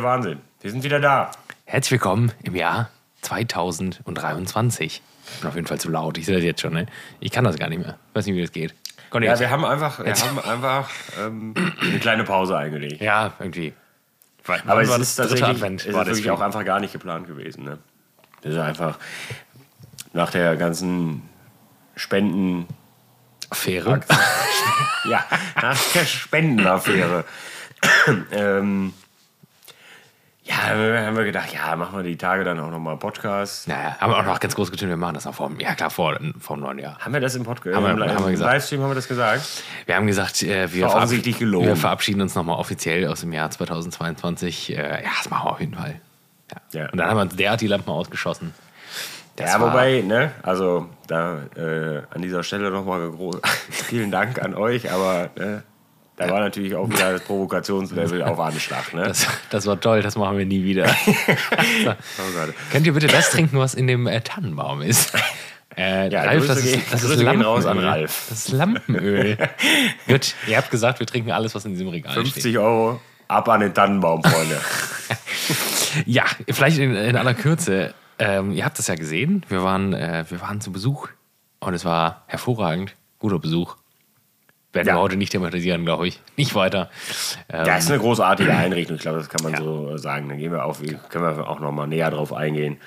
der Wahnsinn. Wir sind wieder da. Herzlich willkommen im Jahr 2023. Ich bin auf jeden Fall zu laut. Ich sehe das jetzt schon. Ne? Ich kann das gar nicht mehr. Weiß nicht, wie das geht. Conny, Ja, wir haben einfach, wir haben einfach ähm, eine kleine Pause eingelegt. ja, irgendwie. Aber es ist tatsächlich Advent. es ist war das wirklich auch einfach gar nicht geplant gewesen. Ne? Das ist einfach nach der ganzen Spenden, Affäre. ja, nach der Spendenaffäre. ähm, ja, haben wir gedacht, ja, machen wir die Tage dann auch nochmal Podcast. Naja, haben wir auch noch ganz groß getönt, wir machen das noch vor, ja klar, vor, vor dem neuen Jahr. Haben wir das im Podcast? Haben wir- im, haben wir im gesagt. Livestream haben wir das gesagt? Wir haben gesagt, äh, wir, verabschied- gelogen. wir verabschieden uns nochmal offiziell aus dem Jahr 2022. Äh, ja, das machen wir auf jeden Fall. Ja. Ja. Und dann haben wir uns derart die Lampen ausgeschossen. Das ja, wobei, ne, also da äh, an dieser Stelle nochmal vielen Dank an euch, aber ne, da war natürlich auch wieder das Provokationslevel auf Anschlag. Ne? Das, das war toll, das machen wir nie wieder. oh Gott. Könnt ihr bitte das trinken, was in dem äh, Tannenbaum ist? Äh, Ja, Ralf, das gehen- ist, das ist gehen raus an Lampenöl. Ralf. Das ist Lampenöl. Gut, ihr habt gesagt, wir trinken alles, was in diesem Regal 50 Euro ab an den Tannenbaum, Freunde. steht. Ja, vielleicht in, in aller Kürze. Ähm, ihr habt das ja gesehen. Wir waren, äh, wir waren zu Besuch und es war hervorragend. Guter Besuch. Werden Ja. wir heute nicht thematisieren, glaube ich. Nicht weiter. Ähm, ja, ist eine großartige Einrichtung, ich glaube, das kann man Ja. so sagen. Da gehen wir auf, können wir auch nochmal näher drauf eingehen.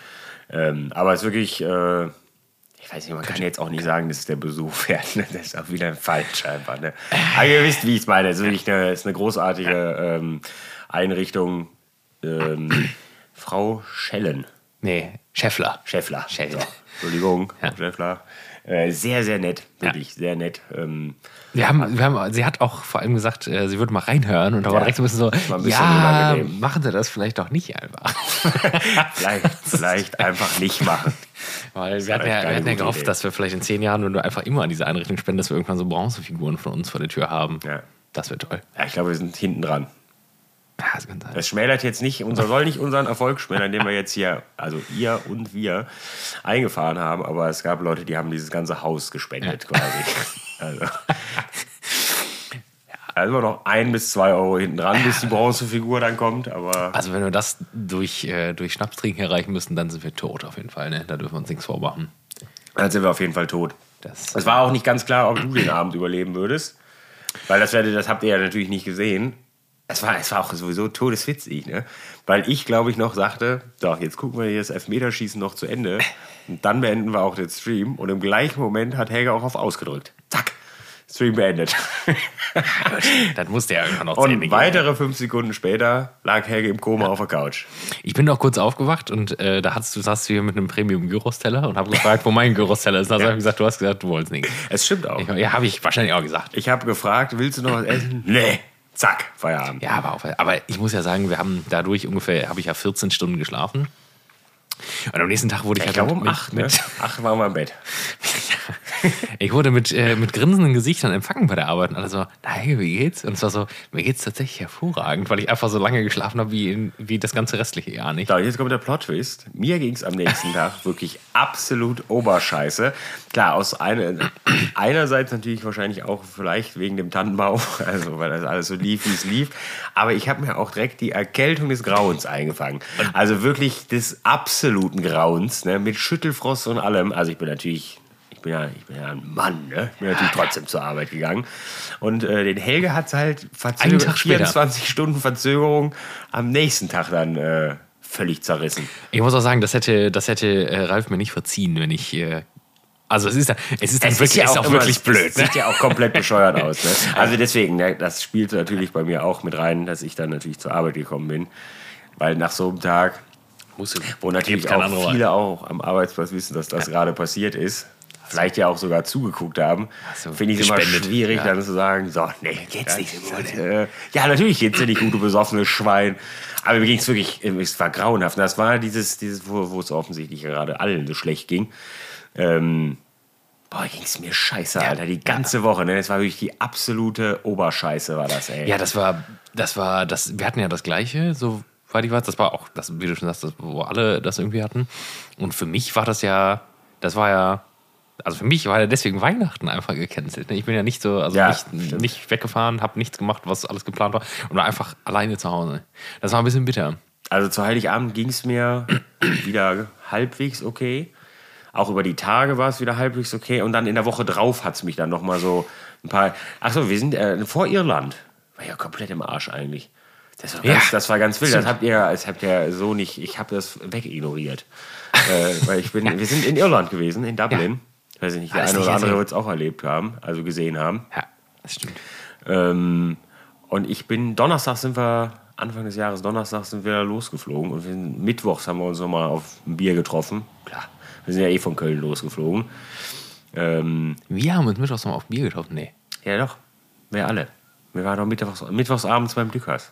Ähm, aber es ist wirklich, äh, ich weiß nicht, man kann jetzt auch nicht sagen, das ist der Besuch wert. Ne? Das ist auch wieder falsch einfach. Ne? Aber ihr wisst, wie ich es meine. Es ist wirklich eine, ist eine großartige ähm, Einrichtung. Ähm, Frau Schellen. nee, Scheffler. Schäffler. Schäffler. So, Entschuldigung, Ja. Schäffler. Äh, sehr, sehr nett. Wirklich sehr nett. Ähm, Wir haben, wir haben, sie hat auch vor allem gesagt, äh, sie würde mal reinhören und da war Ja, direkt so ein bisschen so, ein bisschen ja, unangenehm. machen Sie das vielleicht doch nicht einfach. vielleicht, vielleicht einfach nicht machen. Weil wir hatten ja, wir hatten ja gehofft, Idee. dass wir vielleicht in zehn Jahren, wenn du einfach immer an diese Einrichtung spendest, wir irgendwann so Bronzefiguren von uns vor der Tür haben. Ja. Das wäre toll. Ja, ich glaube, wir sind hinten dran. Ja, das kann sein. Das schmälert jetzt nicht, unser soll nicht unseren Erfolg schmälern, den wir jetzt hier, also ihr und wir, eingefahren haben, aber es gab Leute, die haben dieses ganze Haus gespendet quasi. Also. Da sind wir noch ein bis zwei Euro hinten dran, bis die Bronzefigur dann kommt, aber Also wenn wir das durch, äh, durch Schnapstrinken erreichen müssen, dann sind wir tot auf jeden Fall. Ne? Da dürfen wir uns nichts vormachen. dann sind wir auf jeden Fall tot. Das, Es war auch nicht ganz klar, ob du den Abend überleben würdest, weil das, das habt ihr ja natürlich nicht gesehen. Es war, es war auch sowieso todeswitzig, ne? Weil ich, glaube ich, noch sagte, doch, jetzt gucken wir hier das Elfmeterschießen noch zu Ende und dann beenden wir auch den Stream und im gleichen Moment hat Helga auch auf ausgedrückt. Zack, Stream beendet. das musste ja irgendwann noch Und gehen. weitere fünf Sekunden später lag Helge im Koma auf der Couch. Ich bin noch kurz aufgewacht und äh, da hast du, saßt du hier mit einem Premium-Gyros-Teller und habe gefragt, wo mein Gyros-Teller ist. Da habe ich gesagt, du hast gesagt, du wolltest nichts. Es stimmt auch. Ich, ja, habe ich wahrscheinlich auch gesagt. Ich habe gefragt, willst du noch was essen? Nee. Zack, Feierabend. Ja, aber, auch, aber ich muss ja sagen, wir haben dadurch ungefähr, habe ich ja 14 Stunden geschlafen. Und am nächsten Tag wurde ich, Ich halt glaube um mit, acht, ne? mit, Acht waren wir im Bett. ich wurde mit, äh, mit grinsenden Gesichtern empfangen bei der Arbeit. Und alle so, nein, wie geht's? Und es war so, mir geht's tatsächlich hervorragend, weil ich einfach so lange geschlafen habe wie, in, wie das ganze restliche Jahr nicht. So, jetzt kommt der Plot-Twist. Mir ging es am nächsten Tag wirklich absolut oberscheiße. Klar, aus eine, einerseits natürlich wahrscheinlich auch vielleicht wegen dem Tannenbaum, also weil das alles so lief, wie es lief. Aber ich habe mir auch direkt die Erkältung des Grauens eingefangen. Also wirklich des absoluten Grauens, ne, mit Schüttelfrost und allem. Also ich bin natürlich ich bin ja, ich bin ja ein Mann, ne? Ich bin natürlich trotzdem zur Arbeit gegangen. Und äh, den Helge hat halt verzögert, Tag später. 24 Stunden Verzögerung am nächsten Tag dann äh, völlig zerrissen. Ich muss auch sagen, das hätte, das hätte äh, Ralf mir nicht verziehen, wenn ich. Äh, also es ist, dann- es ist dann wirklich, ist auch immer- wirklich es blöd. Ne? Sieht ja auch komplett bescheuert aus. Ne? Also deswegen, ne, das spielt natürlich bei mir auch mit rein, dass ich dann natürlich zur Arbeit gekommen bin. Weil nach so einem Tag, wo natürlich auch viele auch am Arbeitsplatz wissen, dass das gerade passiert ist, vielleicht ja auch sogar zugeguckt haben, du finde ich es immer schwierig, Ja. dann zu sagen, so, nee, Geht's nicht so gut. Äh, ja, natürlich geht's dir nicht gut, du besoffenes Schwein. Aber mir ging es wirklich, äh, es war grauenhaft. Das war dieses, dieses wo, wo es offensichtlich gerade allen so schlecht ging. Ähm, boah, ging es mir scheiße, Alter, die ganze Woche. Ne? Das war wirklich die absolute Oberscheiße, war das, ey. Ja, das war, das war, das, wir hatten ja das Gleiche, soweit ich weiß. Das war auch, das, wie du schon sagst, das, wo alle das irgendwie hatten. Und für mich war das ja, das war ja also für mich war ja deswegen Weihnachten einfach gecancelt. ne? Ich bin ja nicht so, also Ja, nicht, nicht weggefahren, habe nichts gemacht, was alles geplant war und war einfach alleine zu Hause. Das war ein bisschen bitter. Also zu Heiligabend ging es mir wieder halbwegs okay. Auch über die Tage war es wieder halbwegs okay. Und dann in der Woche drauf hat es mich dann nochmal so ein paar. Achso, wir sind äh, vor Irland. War ja komplett im Arsch eigentlich. Das war Ja. ganz, das war ganz wild. Das habt ihr, das habt ihr so nicht. Ich habe das wegignoriert. äh, weil ich bin, wir sind in Irland gewesen, in Dublin. Weiß ich nicht, der eine oder andere wird es auch erlebt haben, also gesehen haben. Ja, das stimmt. Ähm, und ich bin, Donnerstag sind wir, Anfang des Jahres, Donnerstag sind wir losgeflogen und wir Mittwochs haben wir uns nochmal auf ein Bier getroffen. Klar, wir sind ja eh von Köln losgeflogen. Ähm, Wir haben uns mittwochs noch auf Bier getroffen. Nee. ja doch, wir alle. Wir waren doch mittwochs, mittwochsabends beim Dückers.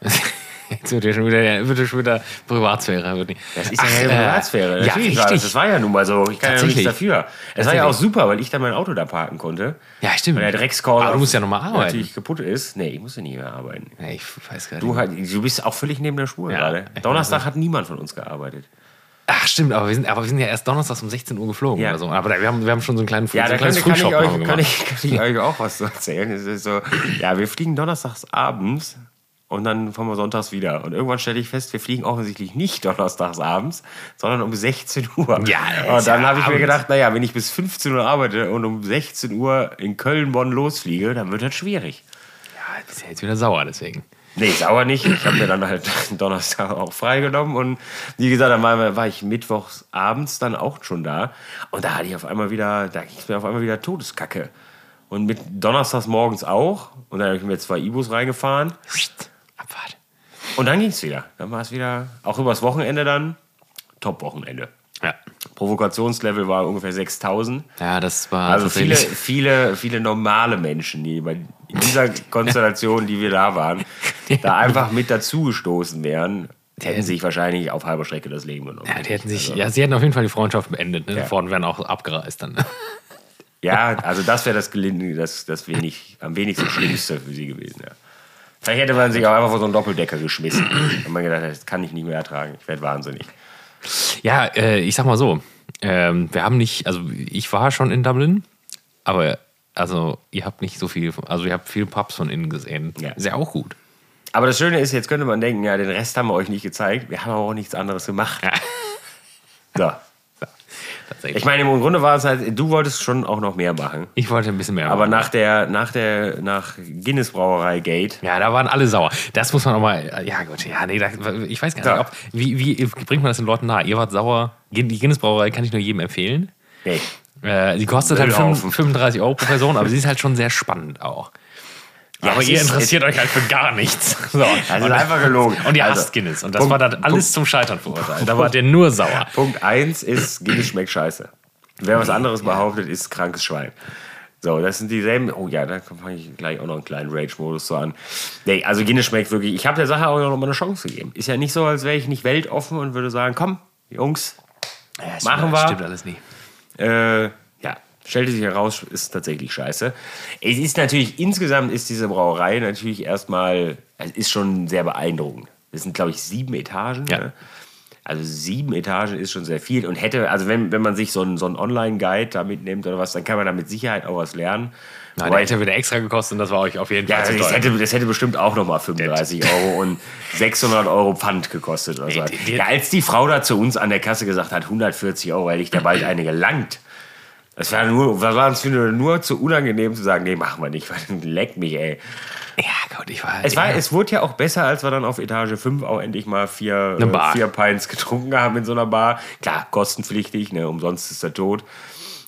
Jetzt wird ja schon wieder, wird ja schon wieder Privatsphäre. Wird nicht. Das ist ja Ach, keine äh, Privatsphäre. Ja, das, richtig. das war ja nun mal so. Ich kann ja nichts dafür. Es war ja auch super, weil ich dann mein Auto da parken konnte. Ja, stimmt. Weil der Dreckskorn Aber du musst ja noch mal arbeiten. natürlich kaputt ist. Nee, ich muss ja nicht mehr arbeiten. Ja, ich weiß gar nicht. Du, halt, du bist auch völlig neben der Spur Ja, gerade. Donnerstag hat niemand von uns gearbeitet. Ach, stimmt, aber wir, sind, aber wir sind ja erst donnerstags um 16 Uhr geflogen Ja. oder so. Aber da, wir, haben, wir haben schon so einen kleinen Ja, so da kann, kann, ich euch, kann, ich, kann ich euch auch was zu erzählen. So, ja, wir fliegen donnerstags abends und dann fahren wir sonntags wieder. Und irgendwann stelle ich fest, wir fliegen offensichtlich nicht donnerstags abends, sondern um 16 Uhr. Ja, und ist dann habe ich mir gedacht, naja, wenn ich bis 15 Uhr arbeite und um 16 Uhr in Köln, Bonn losfliege, dann wird das schwierig. Ja, bist ja jetzt wieder sauer deswegen. Nee, sauer nicht. Ich habe mir dann halt Donnerstag auch freigenommen und wie gesagt, dann war, war ich mittwochs abends dann auch schon da und da hatte ich auf einmal wieder, da ging es mir auf einmal wieder Todeskacke. Und mit Donnerstags morgens auch und dann habe ich mir zwei Ibus reingefahren Abfahrt. und dann ging es wieder. Dann war es wieder, auch übers Wochenende dann, Top-Wochenende. Ja. Provokationslevel war ungefähr 6000. Ja, das war Also viele, viele, viele normale Menschen, die bei in dieser Konstellation, die wir da waren, da einfach mit dazugestoßen wären, hätten sich wahrscheinlich auf halber Strecke das Leben genommen. Ja, die hätten sich, ja, sie hätten auf jeden Fall die Freundschaft beendet. Ne? Ja. Vorne wären auch abgereist dann. Ne? Ja, also das wäre das, das, das wenig, am wenigsten Schlimmste für sie gewesen. Ja. Vielleicht hätte man sich auch einfach vor so einen Doppeldecker geschmissen. Und man gedacht, das kann ich nicht mehr ertragen. Ich werde wahnsinnig. Ja, äh, ich sag mal so. Ähm, wir haben nicht, also ich war schon in Dublin, aber also ihr habt nicht so viel, also ihr habt viel Pubs von innen gesehen. Ja. Ist ja auch gut. Aber das Schöne ist, jetzt könnte man denken, ja, den Rest haben wir euch nicht gezeigt. Wir haben aber auch nichts anderes gemacht. So. Tatsächlich. Ich meine, im Grunde war es halt, du wolltest schon auch noch mehr machen. Ich wollte ein bisschen mehr. Aber machen. nach der, nach der, nach Guinness Brauerei Gate, Ja, da waren alle sauer. Das muss man auch mal. Ja, gut, ja, nee, da, ich weiß gar nicht, Ja. ob, wie, wie bringt man das den Leuten nahe? Ihr wart sauer. Die Guinness Brauerei kann ich nur jedem empfehlen. nee, Äh, die kostet halt Müllhaufen. 5 35 Euro pro Person, aber sie ist halt schon sehr spannend auch. Ja, aber ihr interessiert euch halt für gar nichts. So. Ist und, einfach gelogen. Und ihr Also, hasst Guinness. Und das Punkt- war dann alles Punkt- zum Scheitern verurteilt. Da wart ihr nur sauer. Punkt 1 ist, Guinness schmeckt scheiße. Wer was anderes behauptet, ist krankes Schwein. So, das sind dieselben. Oh ja, da fange ich gleich auch noch einen kleinen Rage-Modus so an. Nee, also Guinness schmeckt wirklich. Ich habe der Sache auch noch mal eine Chance gegeben. Ist ja nicht so, als wäre ich nicht weltoffen und würde sagen: Komm, Jungs, Machen wir. Stimmt alles nicht. Äh, ja, stellte sich heraus, ist tatsächlich scheiße. Es ist natürlich, insgesamt ist diese Brauerei natürlich erstmal, es ist schon sehr beeindruckend. Das sind, glaube ich, sieben Etagen. Ja. Ne? Also sieben Etagen ist schon sehr viel und hätte, also wenn, wenn man sich so einen, so einen Online-Guide da mitnimmt oder was, dann kann man da mit Sicherheit auch was lernen. Na, Wobei- der hätte wieder extra gekostet und das war euch auf jeden ja, Fall zu das teuer. hätte, das hätte bestimmt auch nochmal 35 Euro und 600 Euro Pfand gekostet. Oder so. ja, als die Frau da zu uns an der Kasse gesagt hat, 140 Euro, hätte ich da bald eine gelangt. Das war, nur, was war uns nur, zu unangenehm zu sagen, nee, machen wir nicht, weil leck mich, ey. Ja, Gott, ich war. Es, war, ja. es wurde ja auch besser, als wir dann auf Etage 5 auch endlich mal vier, äh, vier Pints getrunken haben in so einer Bar. Klar, kostenpflichtig, ne, umsonst ist der Tod.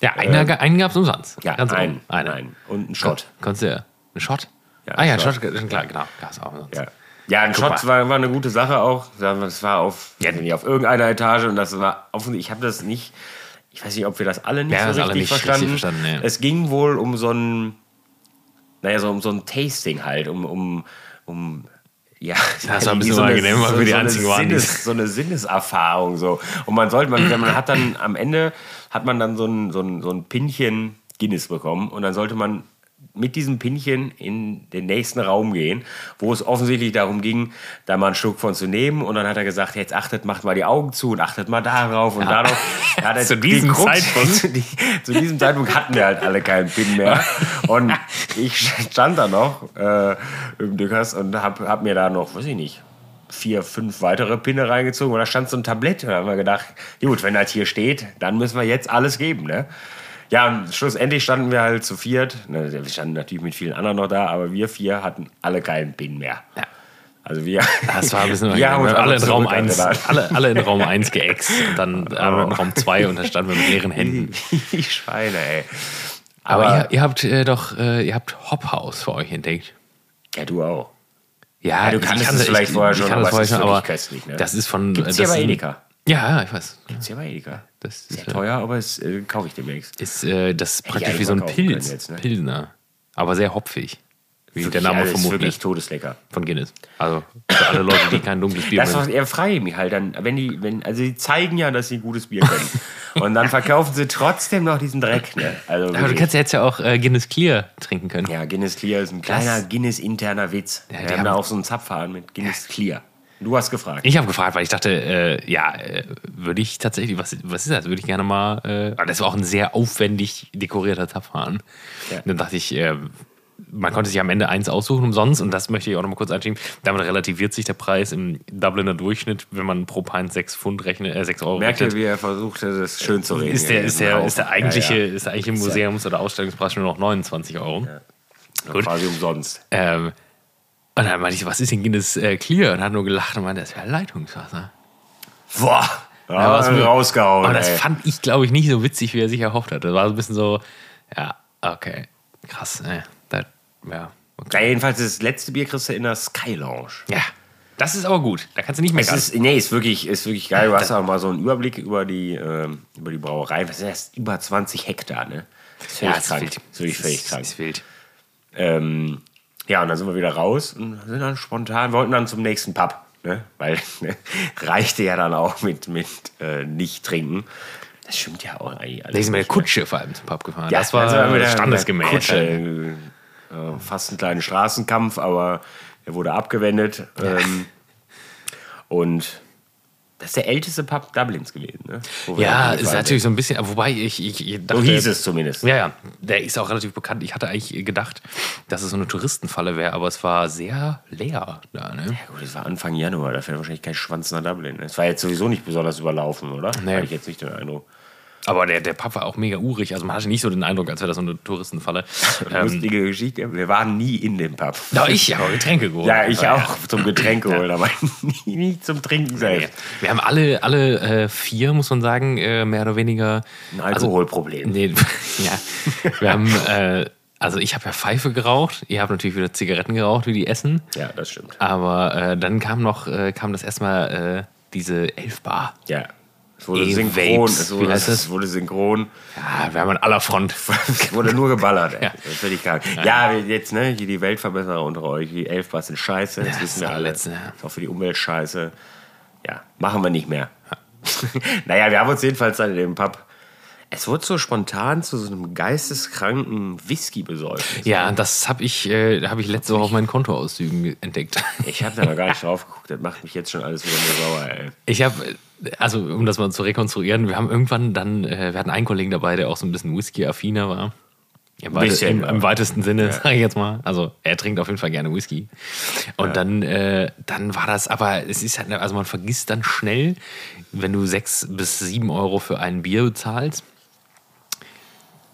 ja, einen, einen gab es umsonst. Ja, Ganz ein, oben. Einen. ein. Und ein Shot. Konntest du. Ein Shot? Ja, ah ja, ein Shot. Shot, klar, genau. Gab's auch umsonst. Ja. Ja, ein Shot war, war eine gute Sache auch. Das war auf, ja, nicht, auf irgendeiner Etage und das war offensichtlich, ich habe das nicht, ich weiß nicht, ob wir das alle nicht Ja, so richtig nicht verstanden. richtig verstanden, nee. Es ging wohl um so ein, naja, so um so ein Tasting halt, um, um, um ja, Das war ein bisschen unangenehm, weil wir die eine einzigen waren, Sinnes, so eine Sinneserfahrung so. Und man sollte, man, man hat dann am Ende hat man dann so ein, so ein, so ein Pinchen Guinness bekommen und dann sollte man mit diesem Pinchen in den nächsten Raum gehen, wo es offensichtlich darum ging, da mal einen Schluck von zu nehmen. Und dann hat er gesagt, jetzt achtet, macht mal die Augen zu und achtet mal darauf und darauf. Ja, hat er Zu diesem. Zeitpunkt. zu, die, zu diesem Zeitpunkt hatten wir halt alle keinen Pin mehr. Und ich stand da noch äh, im Dückers und hab, hab mir da noch, weiß ich nicht, vier, fünf weitere Pinne reingezogen und da stand so ein Tablett. Und da haben wir gedacht, gut, wenn das hier steht, dann müssen wir jetzt alles geben, ne? Ja, und schlussendlich standen wir halt zu viert. Ne, Wir standen natürlich mit vielen anderen noch da, aber wir vier hatten alle keinen Pin mehr. Ja. Also wir. Das war ein bisschen wir haben uns alle in Raum 1, zurückgehalten. alle, alle in Raum 1 geäxt und dann alle in Raum 2 und da standen wir mit leeren Händen. Die Schweine, ey. Aber, Aber- ihr, ihr habt äh, doch, äh, ihr habt Hophaus für euch entdeckt. Ja, du auch. Ja, du ich kanntest kann es das- vielleicht ich, vorher ich schon, kann aber vorher ist schon, wirklich aber köstlich, ne? das ist von. Gibt's das hier bei Edeka. Ja, ja, ich weiß. Ist ja bei Edeka. Das Sehr ist, äh, teuer, aber es äh, kaufe ich demnächst. ist äh, das ist praktisch wie so ein Pilz. jetzt, ne? Pilsner. Aber sehr hopfig. Wie der Name also, ist vermutet. wirklich todeslecker. Von Guinness. Also für alle Leute, die kein dunkles Bier Das mögen. er frage ich mich halt dann, wenn die, wenn, also die zeigen ja, dass sie gutes Bier können. Und dann verkaufen sie trotzdem noch diesen Dreck, ne? Also Aber du kannst ja jetzt ja auch äh, Guinness Clear trinken können. ja, Guinness Clear ist ein kleiner Guinness-interner Witz. Ja, Wir die haben haben- da auch so einen Zapfhahn mit Guinness Clear. Du hast gefragt. Ich habe gefragt, weil ich dachte, äh, ja, äh, würde ich tatsächlich, was, was ist das? Würde ich gerne mal, äh, aber das war auch ein sehr aufwendig dekorierter Zapfhahn. Ja. Dann dachte ich, äh, man konnte sich am Ende eins aussuchen umsonst und das möchte ich auch noch mal kurz einschieben. Damit relativiert sich der Preis im Dubliner Durchschnitt, wenn man pro Pint 6 Pfund rechnet, äh, 6 Euro Merke, rechnet. wie er versucht, das schön zu reden. Ist der, ist, der, Haufen. ist der eigentliche, Ja, ja. Ist der eigentliche Museums- oder Ausstellungspreis nur noch 29 Euro. Gut. Quasi umsonst. Ähm, und dann meinte ich, was ist denn Guinness äh, Clear? Und hat nur gelacht und meinte, das wäre Leitungswasser. Boah, Ja, was ja, mir- rausgehauen. Aber das ey. fand ich, glaube ich, nicht so witzig, wie er sich erhofft hat. Das war so ein bisschen so, ja, okay, krass, äh, das, ja, okay. Ja, jedenfalls das letzte Bier kriegst du in der Sky Lounge. Ja, das ist aber gut. Da kannst du nicht meckern. ist, nee, ist wirklich, ist wirklich geil. Du hast auch mal so einen Überblick über die, ähm, über die Brauerei. Was ist das? Über 20 Hektar, ne? Das ist völlig das ist krank. wild. Das ist wirklich Das völlig ist- krank. ist wild. Ähm, ja, und dann sind wir wieder raus und sind dann spontan, wollten dann zum nächsten Pub. Ne? Weil ne, reichte ja dann auch mit, mit äh, nicht trinken. Das stimmt ja auch eigentlich alles. Da sind wir? Kutsche vor allem zum Pub gefahren. Ja, das war der- standesgemäß. Kutsche, äh, fast ein kleiner Straßenkampf, aber er wurde abgewendet. Ähm, und das ist der älteste Pub Dublins gewesen. Ne? Ja, ist natürlich so ein bisschen, wobei ich, ich, ich dachte, So hieß es zumindest. Ja, ja, der ist auch relativ bekannt. Ich hatte eigentlich gedacht, dass es so eine Touristenfalle wäre, aber es war sehr leer da. Ne? Ja, gut, es war Anfang Januar, da fährt wahrscheinlich kein Schwanz nach Dublin. Es war jetzt sowieso nicht besonders überlaufen, oder? Nee. Hatte ich jetzt nicht den Eindruck. Aber der, der Pub war auch mega urig. Also man hatte nicht so den Eindruck, als wäre das so eine Touristenfalle. Ähm, Lustige Geschichte, wir waren nie in dem Pub. da ich ja auch Getränke geholt. Ja, ich Aber auch zum Getränke holen, aber nie, nie zum Trinken selbst. Wir haben alle, alle äh, vier, muss man sagen, äh, mehr oder weniger. Ein Alkoholproblem. Nee, ja. Wir haben, äh, also ich habe ja Pfeife geraucht, ihr habt natürlich wieder Zigaretten geraucht, wie die essen. Ja, das stimmt. Aber äh, dann kam noch, äh, kam das erstmal äh, diese Elfbar. Ja. Es wurde E-Vapes. synchron. Es Wie wurde, heißt das? es wurde synchron. Ja, wir haben an aller Front. Es wurde nur geballert. Ey. Ja. Das ist völlig krank. Ja, jetzt, ne, hier die Weltverbesserer unter euch, die Elfbars sind scheiße, das Ja, wissen wir alle. letzte, ja. Ist auch für die Umwelt scheiße. Ja, machen wir nicht mehr. naja, wir haben uns jedenfalls dann in dem Pub. Es wurde so spontan zu so einem geisteskranken Whisky besäuft. Ja, das habe ich, äh, hab ich letzte Woche auf meinen Kontoauszügen entdeckt. Ich habe da noch gar nicht drauf geguckt. Das macht mich jetzt schon alles wieder sauer, ey. Ich habe, also um das mal zu rekonstruieren, wir haben irgendwann dann, äh, wir hatten einen Kollegen dabei, der auch so ein bisschen Whisky-affiner war. Im, Bisschen, im, ja. Im weitesten Sinne, sage ich jetzt mal. Also er trinkt auf jeden Fall gerne Whisky. Und Ja. dann, äh, dann war das, aber es ist halt, also man vergisst dann schnell, wenn du sechs bis sieben Euro für ein Bier bezahlst,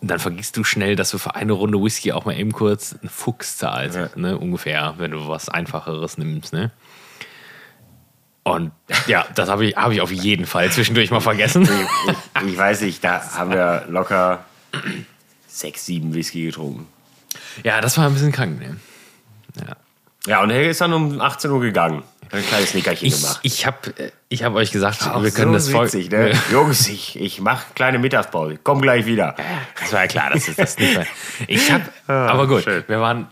dann vergisst du schnell, dass du für eine Runde Whisky auch mal eben kurz einen Fuchs zahlst, Ja. ne, ungefähr, wenn du was Einfacheres nimmst, ne? Und ja, das habe ich, hab ich auf jeden Fall zwischendurch mal vergessen. Ich, ich weiß nicht, da haben wir locker sechs, sieben Whisky getrunken. Ja, das war ein bisschen krank, ne? Ja. Ja, und Helge ist dann um 18 Uhr gegangen. Ein kleines Nickerchen Ich, gemacht. ich habe ich hab euch gesagt, Ach, wir können so das voll. witzig, ne? Jungs, ich, ich mache kleine Mittagspause. Komm gleich wieder. Das war ja klar, das ist das nicht. mehr. Ich habe, aber gut, Ah, schön. wir waren.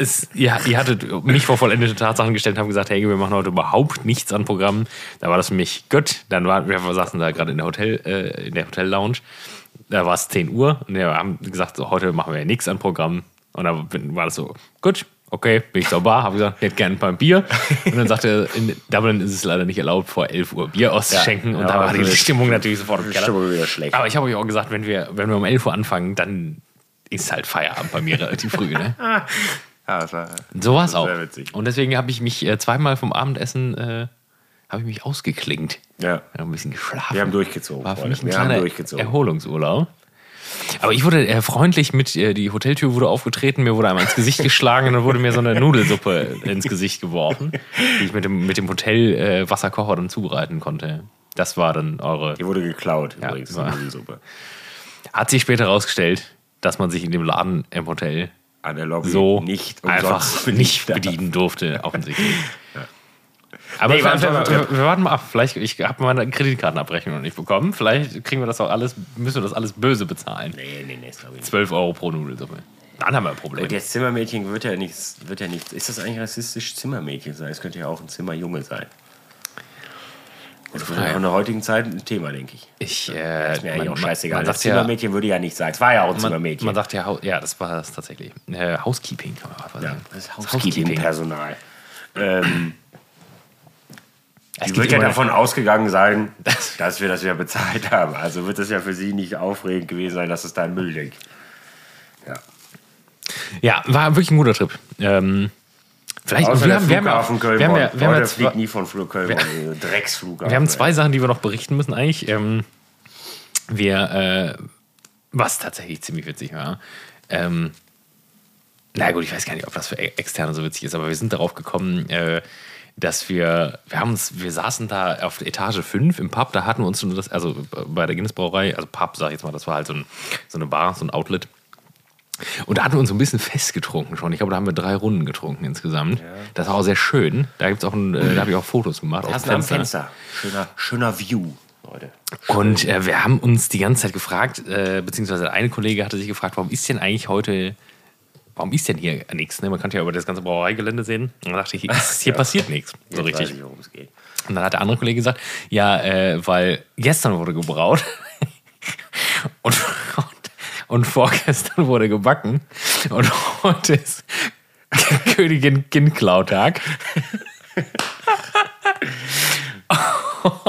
Es, ihr, ihr hattet mich vor vollendete Tatsachen gestellt und haben gesagt, hey, wir machen heute überhaupt nichts an Programmen. Da war das für mich gut. Dann waren wir saßen da gerade in der Hotel, äh, in der Hotel Lounge. Da war es 10 Uhr und wir haben gesagt, so, heute machen wir nichts an Programmen. Und dann bin- war das so, gut, okay, bin ich Bar, habe gesagt, ich hätte gerne ein paar Bier. Und dann sagte er, in Dublin ist es leider nicht erlaubt, vor 11 Uhr Bier auszuschenken. Ja, und da war die Stimmung natürlich sofort im Keller. Stimmung wieder schlecht. Aber ich habe euch auch gesagt, wenn wir, wenn wir um 11 Uhr anfangen, dann ist halt Feierabend bei mir relativ früh. Ne? ja, das war, So war es auch. Sehr witzig. Und deswegen habe ich mich äh, zweimal vom Abendessen äh, habe ich mich ausgeklingt. Ja. Ich ein bisschen geschlafen. Wir haben durchgezogen, War für mich ein Wir haben kleiner durchgezogen. Erholungsurlaub. Aber ich wurde äh, freundlich mit, äh, die Hoteltür wurde aufgetreten, mir wurde einmal ins Gesicht geschlagen und dann wurde mir so eine Nudelsuppe ins Gesicht geworfen, die ich mit dem, mit dem Hotel äh, dann zubereiten konnte. Das war dann eure. Die wurde geklaut, Ja, übrigens, war- Nudelsuppe. Hat sich später herausgestellt, dass man sich in dem Laden im Hotel An der Lobby so nicht einfach nicht bedienen durfte, offensichtlich. Aber Nee, wir, wir, wir, warten mal ab. Vielleicht, ich habe meine Kreditkartenabrechnung noch nicht bekommen. Vielleicht kriegen wir das auch alles, müssen wir das alles böse bezahlen. Nee, nee, nee, ist glaube ich nicht. 12 Euro pro Nudelsuppe. Dann haben wir ein Problem. Und jetzt Zimmermädchen wird ja nichts, wird ja nichts. Ist das eigentlich rassistisch, Zimmermädchen sein? Es könnte ja auch ein Zimmerjunge sein. Das ist in der heutigen Zeit ein Thema, denke ich. Ich, äh, Ist mir eigentlich auch scheißegal. Man das sagt, ja, Zimmermädchen würde ja nicht sein. Es war ja auch ein man, Zimmermädchen. man sagt ja, ja, das war es tatsächlich. Äh, Housekeeping kann man einfach ja, sagen. das Housekeeping-Personal. Ähm, Es wird ja davon ausgegangen sein, Das- dass wir das ja bezahlt haben. Also wird es ja für sie nicht aufregend gewesen sein, dass es da in Müll liegt. Ja. Ja, war wirklich ein guter Trip. Ähm, vielleicht, Außer wir haben, wir haben, Flughafen Köln. wir haben, wir haben, Heute fliegt nie von Flug Köln, Drecksflughafen. wir haben zwei Sachen, die wir noch berichten müssen eigentlich. Ähm, wir, äh, was tatsächlich ziemlich witzig war. Ähm, na gut, ich weiß gar nicht, ob das für Externe so witzig ist, aber wir sind darauf gekommen, äh, dass wir, wir haben uns, wir saßen da auf Etage 5 im Pub, da hatten wir uns schon das, also bei der Guinness Brauerei, also Pub, sag ich jetzt mal, das war halt so, ein, so eine Bar, so ein Outlet. Und da hatten wir uns so ein bisschen festgetrunken schon. Ich glaube, da haben wir drei Runden getrunken insgesamt. Das war auch sehr schön. Da gibt's auch ein, äh, da habe ich auch Fotos gemacht. aus Das dem am Fenster. Schöner, schöner View, Leute. und äh, wir haben uns die ganze Zeit gefragt, äh, beziehungsweise eine Kollege hatte sich gefragt, warum ist denn eigentlich heute, warum ist denn hier nichts? Ne? Man kann ja über das ganze Brauereigelände sehen. Und dann dachte ich, hier, passiert nichts. So Jetzt richtig. Weiß ich, worum es geht. Und dann hat der andere Kollege gesagt, ja, äh, weil gestern wurde gebraut und, und, und vorgestern wurde gebacken und heute ist Königin Kindklautag.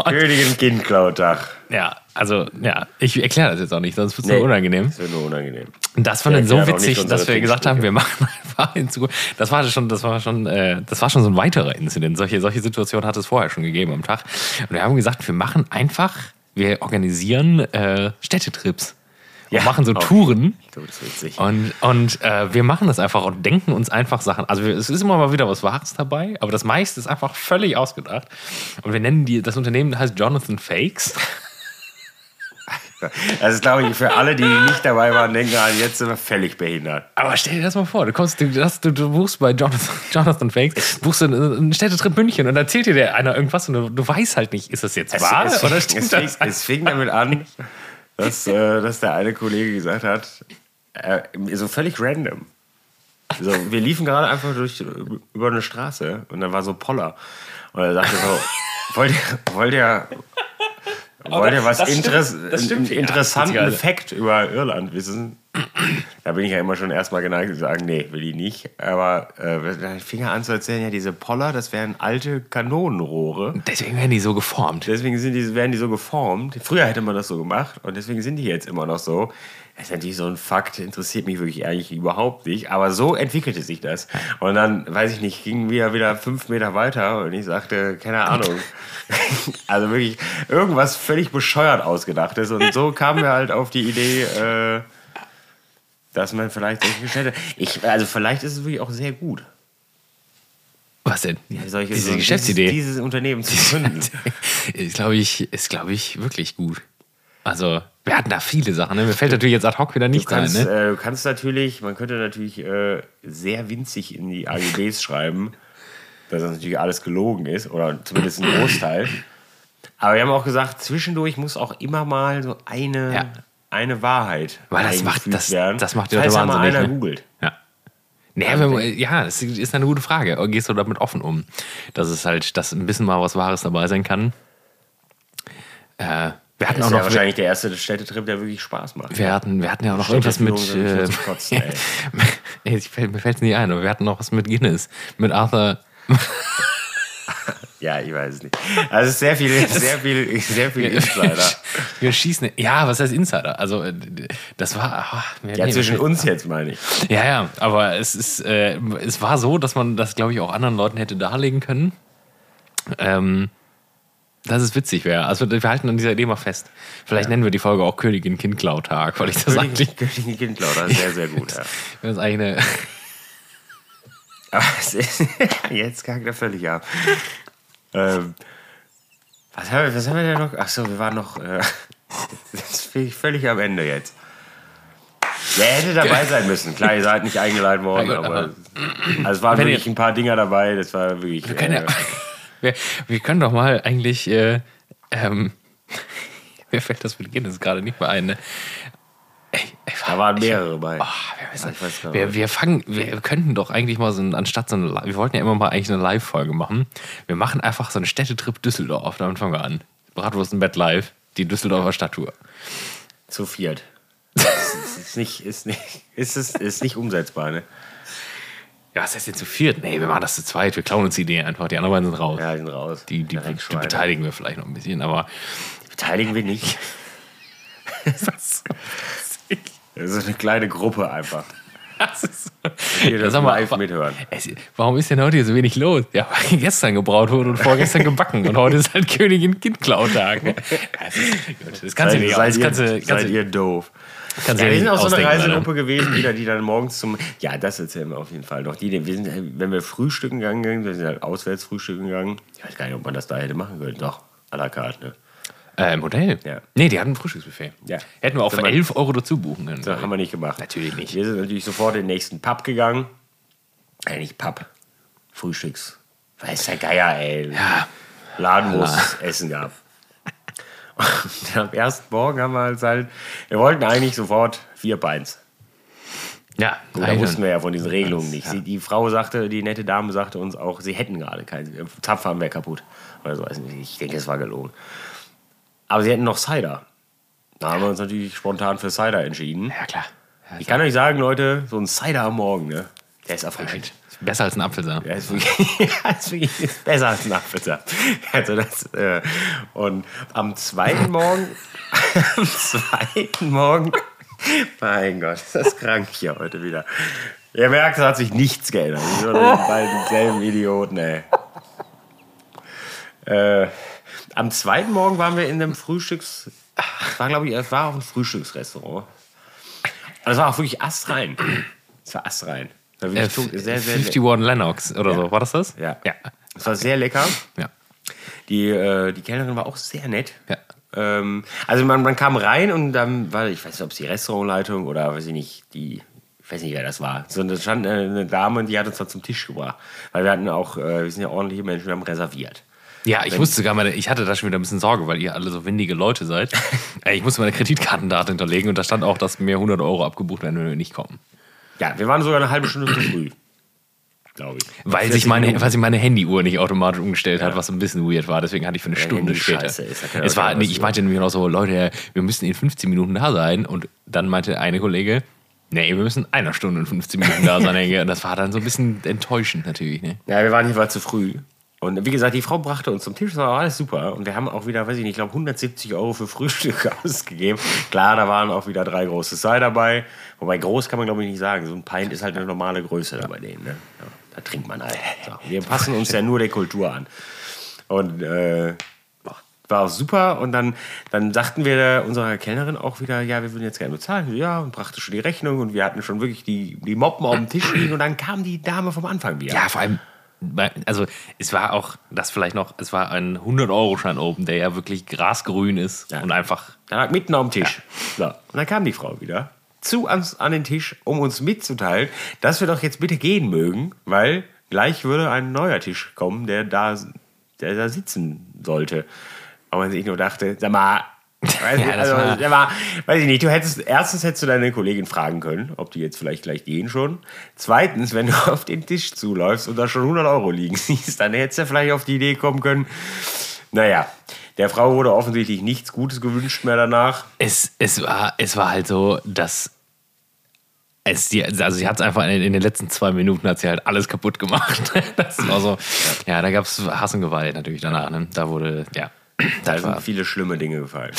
Königin Kindklautag. Ja, also, ja, ich erkläre das jetzt auch nicht, sonst wird es Nee. nur unangenehm. Das wird nur unangenehm. Und das fand ich so witzig, dass wir gesagt haben, wir machen einfach in Zukunft. Das war schon, das war schon, äh, das war schon so ein weiterer Incident. Solche, solche Situationen hat es vorher schon gegeben am Tag. Und wir haben gesagt, wir machen einfach, wir organisieren äh, Städtetrips. Ja, machen so auch. Touren. Du bist witzig. Und, und äh, wir machen das einfach und denken uns einfach Sachen. Also wir, es ist immer mal wieder was Wahres dabei, aber das meiste ist einfach völlig ausgedacht. Und wir nennen die, das Unternehmen heißt Jonathan Fakes. Das ist, glaube ich, für alle, die nicht dabei waren, denken an, jetzt sind wir völlig behindert. Aber stell dir das mal vor, du kommst, du, das, du, du buchst bei Jonathan, Jonathan Fakes, buchst einen, einen Städtetrip München und erzählt dir der einer irgendwas und du, du weißt halt nicht, ist das jetzt wahr es, oder es, stimmt es, das? fing, es fing damit an, dass, äh, dass der eine Kollege gesagt hat, äh, so völlig random. So, wir liefen gerade einfach durch, über eine Straße und dann war so Poller. Und er sagte so, wollt ihr, wollt ihr, wollt ihr was das stimmt, das stimmt, ja. interessanten. Fakt über Irland wissen? Da bin ich ja immer schon erstmal geneigt zu sagen, nee, will ich nicht. Aber äh, dann fing er an zu erzählen, ja, diese Poller, das wären alte Kanonenrohre. Deswegen werden die so geformt. Deswegen sind die, werden die so geformt. Früher hätte man das so gemacht und deswegen sind die jetzt immer noch so. Das ist natürlich so ein Fakt, interessiert mich wirklich eigentlich überhaupt nicht. Aber so entwickelte sich das. Und dann, weiß ich nicht, gingen wir wieder fünf Meter weiter und ich sagte, keine Ahnung. also wirklich irgendwas völlig bescheuert ausgedachtes. Und so kamen wir halt auf die Idee, äh, dass man vielleicht solche Städte. Ich, also vielleicht ist es wirklich auch sehr gut. Was denn? Solche, Diese so Geschäftsidee. Dieses, dieses Unternehmen zu gründen. ist, glaube ich, ist, glaube ich, wirklich gut. Also, wir hatten da viele Sachen. Ne? Mir fällt natürlich jetzt ad hoc wieder nichts ein. kannst, Ne? äh, du kannst natürlich, man könnte natürlich äh, sehr winzig in die AGBs schreiben, dass das natürlich alles gelogen ist oder zumindest ein Großteil. Aber wir haben auch gesagt, zwischendurch muss auch immer mal so eine, Ja. Eine Wahrheit Weil das macht- das- werden, das macht die Leute mal einer ne? googelt. Ja. Naja, wenn, man- ja, das ist eine gute Frage. Gehst du damit offen um? Dass es halt, dass ein bisschen mal was Wahres dabei sein kann. Äh, Wir hatten Das auch ist ja noch, wir, wahrscheinlich der erste Städtetrip, der wirklich Spaß macht. wir, hatten, wir hatten ja auch noch irgendwas mit. Äh, Kotzen, ey. ey, ich fällt, mir fällt es nicht ein, aber wir hatten noch was mit Guinness. Mit Arthur. Ja, ich weiß es nicht. Also sehr viel, sehr viel, sehr viel Insider. Wir schießen. Ja, was heißt Insider? Also, äh, das war. mir- Ja, nee, zwischen uns jetzt meine ich. Ja, ja, aber es ist, äh, es war so, dass man das, glaube ich, auch anderen Leuten hätte darlegen können. Ähm, dass es witzig wäre. Also wir halten an dieser Idee mal fest. Vielleicht nennen wir die Folge auch Königin Kindklau-Tag, weil ich das eigentlich. Königin Kindlauder, sehr, sehr gut. Ja. Das ist eigentlich eine, Aber es ist, jetzt kackt er völlig ab. Ähm, was, haben wir, was haben wir denn noch? Achso, wir waren noch. Äh, jetzt bin ich völlig am Ende jetzt. Wer hätte dabei sein müssen? Klar, ihr seid nicht eingeladen worden, Ja, gut, aber. aber- Also es waren Wenn wirklich ihr- ein paar Dinger dabei, das war wirklich. wir, können ja, äh, wir, wir können doch mal eigentlich. Äh, ähm, mir fällt das mit Guinness gerade nicht mehr ein. Ne? Da waren mehrere bei. Ah, Ich weiß gar wir, nicht. wir fangen, wir könnten doch eigentlich mal so, ein, anstatt so eine, wir wollten ja immer mal eigentlich eine Live-Folge machen. Wir machen einfach so einen Städtetrip Düsseldorf, damit fangen wir an. Bratwurst im Bett live, die Düsseldorfer Stadttour. Zu viert. Das ist nicht, ist nicht, ist, es, ist nicht umsetzbar, ne? Ja, was heißt denn zu viert? Nee, wir machen das zu zweit, wir klauen uns die Idee einfach, die anderen beiden sind raus. Ja, die sind raus. Die, die, die Schweine. beteiligen wir vielleicht noch ein bisschen, aber beteiligen wir nicht. Das ist eine kleine Gruppe einfach. das ist, Die das mal, live mithören. Es, warum ist denn heute hier so wenig los? Ja, weil gestern gebraut wurde und vorgestern gebacken und heute ist halt Königin Kindklau-Tag. Das, ist- das kannst du nicht, seid, das ihr, kannst seid kannst ihr doof. kannst du Ja, wir sind auch so eine Reisegruppe gewesen, wieder, die dann morgens zum. Ja, das erzählen wir auf jeden Fall noch. Die, die- wir sind, wenn wir frühstücken gegangen sind, wir sind halt auswärts frühstücken gegangen. Ich weiß gar nicht, ob man das da hätte machen können. Doch, à la carte, ne? Äh, Im Hotel? Ja. Nee, die hatten ein Frühstücksbuffet. Ja. Hätten wir auch für mal- 11 Euro dazu buchen können. Das haben wir nicht gemacht. Natürlich nicht. Wir sind natürlich sofort in den nächsten Pub gegangen. Äh, nicht Pub. Frühstücks. Weiß der Geier, ey. Ja. Laden, wo es Essen gab. Und am ersten Morgen haben wir halt, halt wir wollten eigentlich sofort vier Pints. Ja, Und da eigentlich wussten wir ja von diesen Regelungen nicht. Ja. Sie, die Frau sagte, die nette Dame sagte uns auch, sie hätten gerade keinen. Zapfer wäre kaputt. Oder so. Also ich denke, es war gelogen. Aber sie hätten noch Cider. Da haben wir uns natürlich spontan für Cider entschieden. Ja, klar. Ja, Ich kann euch sagen, Leute, so ein Cider am Morgen, ne? Der ist erfrischend. Besser als ein Apfelsaft. Der ist wirklich, ja, ist wirklich ist besser als ein Apfelsaft. Also das, äh, und am zweiten Morgen, am zweiten Morgen, mein Gott, ist das krank hier heute wieder. Ihr merkt, es hat sich nichts geändert. Wir sind die beiden selben Idioten, ey. Äh, am zweiten Morgen waren wir in einem Frühstücks... Es war, glaube ich, es war auch ein Frühstücksrestaurant. Aber es war auch wirklich astrein. Es war astrein. Es war Äh, sehr, sehr, sehr 51 Lennox oder so, war das das? ja. Ja. Es war sehr lecker. ja. Die, äh, die Kellnerin war auch sehr nett. Ja. Ähm, also man, man kam rein und dann war, ich weiß nicht, ob es die Restaurantleitung oder weiß ich nicht, die, ich weiß nicht, wer das war. So, da stand eine Dame, die hat uns dann zum Tisch gebracht. Weil wir hatten auch, äh, wir sind ja ordentliche Menschen, wir haben reserviert. Ja, ich musste sogar meine, ich hatte da schon wieder ein bisschen Sorge, weil ihr alle so windige Leute seid. Ich musste meine Kreditkartendaten hinterlegen und da stand auch, dass mir 100 Euro abgebucht werden, wenn wir nicht kommen. Ja, wir waren sogar eine halbe Stunde zu früh. Glaube ich. Weil 40 sich, meine, weil sich meine Handyuhr nicht automatisch umgestellt hat, was ein bisschen weird war. Deswegen hatte ich für eine Stunde Handy später. ist, es war, nee, ich meinte nämlich noch so, Leute, wir müssen in 15 Minuten da sein. Und dann meinte eine Kollege, nee, wir müssen in einer Stunde und 15 Minuten da sein. Und das war dann so ein bisschen enttäuschend natürlich. Ne? Ja, wir waren jedenfalls zu früh. Und wie gesagt, die Frau brachte uns zum Tisch, das war alles super. Und wir haben auch wieder, weiß ich nicht, ich glaube 170 Euro für Frühstück ausgegeben. Klar, da waren auch wieder drei große Sei dabei. Wobei groß kann man glaube ich nicht sagen. So ein Pint ist halt eine normale Größe da bei denen. Ne? Ja, da trinkt man halt. So, wir passen uns ja nur der Kultur an. Und äh, war super. Und dann, dann sagten wir unserer Kellnerin auch wieder, ja, wir würden jetzt gerne bezahlen. Ja, und brachte schon die Rechnung. Und wir hatten schon wirklich die, die Moppen auf dem Tisch liegen. Und dann kam die Dame vom Anfang wieder. Ja, vor allem, also es war auch, das vielleicht noch, es war ein 100-Euro-Schein oben, der ja wirklich grasgrün ist Ja. und einfach, Der lag mitten auf dem Tisch. So. Und dann kam die Frau wieder zu uns an den Tisch, um uns mitzuteilen, dass wir doch jetzt bitte gehen mögen, weil gleich würde ein neuer Tisch kommen, der da, der da sitzen sollte. Aber man sich nur dachte, sag mal, weiß, Ja, ich, das also, war- mal, weiß ich nicht, du hättest, erstens hättest du deine Kollegin fragen können, ob die jetzt vielleicht gleich gehen schon. Zweitens, wenn du auf den Tisch zuläufst und da schon 100 Euro liegen siehst, dann hättest du vielleicht auf die Idee kommen können, naja, Der Frau wurde offensichtlich nichts Gutes gewünscht mehr danach. Es, es, war, es war halt so, dass es die, also sie hat es einfach in, in, den letzten zwei Minuten hat sie halt alles kaputt gemacht. Das war so, ja, da gab es Hass und Gewalt natürlich danach. Ne? Da wurde, ja. Da sind viele schlimme Dinge gefallen.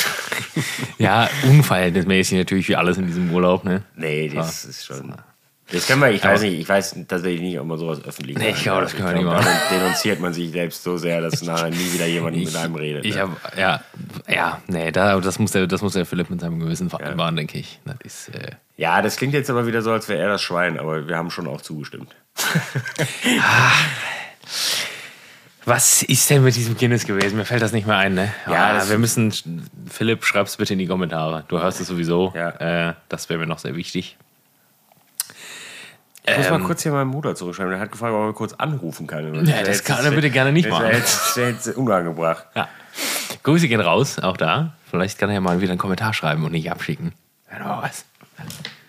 ja, unverhältnismäßig natürlich wie alles in diesem Urlaub, ne? Nee, das war, ist schon. Das können wir, ich weiß nicht, ich weiß tatsächlich nicht, ob man sowas öffentlich Nee, ich glaube, das können wir nicht machen. Dann denunziert man sich selbst so sehr, dass nachher nie wieder jemand ich, mit einem redet. Ich ne? hab, ja, ja, nee, da, das, muss der, das muss der Philipp mit seinem Gewissen vereinbaren, ja. denke ich. Das ist, äh ja, das klingt jetzt aber wieder so, als wäre er das Schwein, aber wir haben schon auch zugestimmt. Was ist denn mit diesem Guinness gewesen? Mir fällt das nicht mehr ein, ne? Ja, ah, wir müssen. Philipp, schreib's bitte in die Kommentare. Du hörst es sowieso. Ja. Äh, das wäre mir noch sehr wichtig. Ich muss ähm, mal kurz hier meinem Bruder zurückschreiben. Der hat gefragt, ob er kurz anrufen kann. Ja, das kann er bitte gerne nicht machen. Das wäre jetzt unangebracht. Ja. Grüße gehen raus, auch da. Vielleicht kann er ja mal wieder einen Kommentar schreiben und nicht abschicken. Ja, was.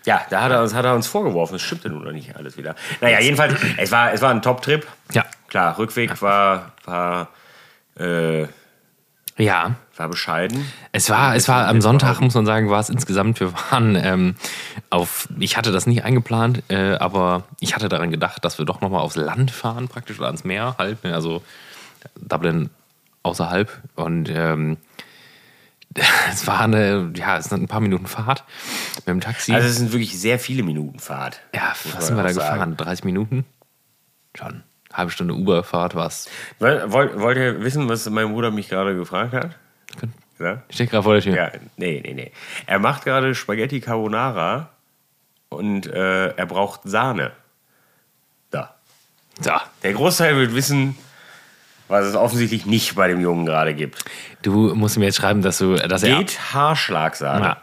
Ja, da hat er, uns, hat er uns vorgeworfen. Das stimmt ja nun noch nicht alles wieder. Naja, jedenfalls, es war, es war ein Top-Trip. Ja. Klar, Rückweg war, war äh, ja. War bescheiden. Es war, es war am Sonntag, muss man sagen, war es insgesamt, wir waren ähm, auf, ich hatte das nicht eingeplant, äh, aber ich hatte daran gedacht, dass wir doch nochmal aufs Land fahren, praktisch, oder ans Meer halt, ne, also Dublin außerhalb. Und ähm, es war eine, ja, es sind ein paar Minuten Fahrt mit dem Taxi. Also es sind wirklich sehr viele Minuten Fahrt. Ja, was sind wir da sagen. gefahren? 30 Minuten? Schon halbe Stunde Uberfahrt war es. Wollt, wollt ihr wissen, was mein Bruder mich gerade gefragt hat? Ja? Ich stehe gerade vor der Tür. Ja, nee, nee, nee. Er macht gerade Spaghetti Carbonara und äh, er braucht Sahne. Da. Da. Der Großteil wird wissen, was es offensichtlich nicht bei dem Jungen gerade gibt. Du musst mir jetzt schreiben, dass du. Dass Geht er Haarschlagsahne.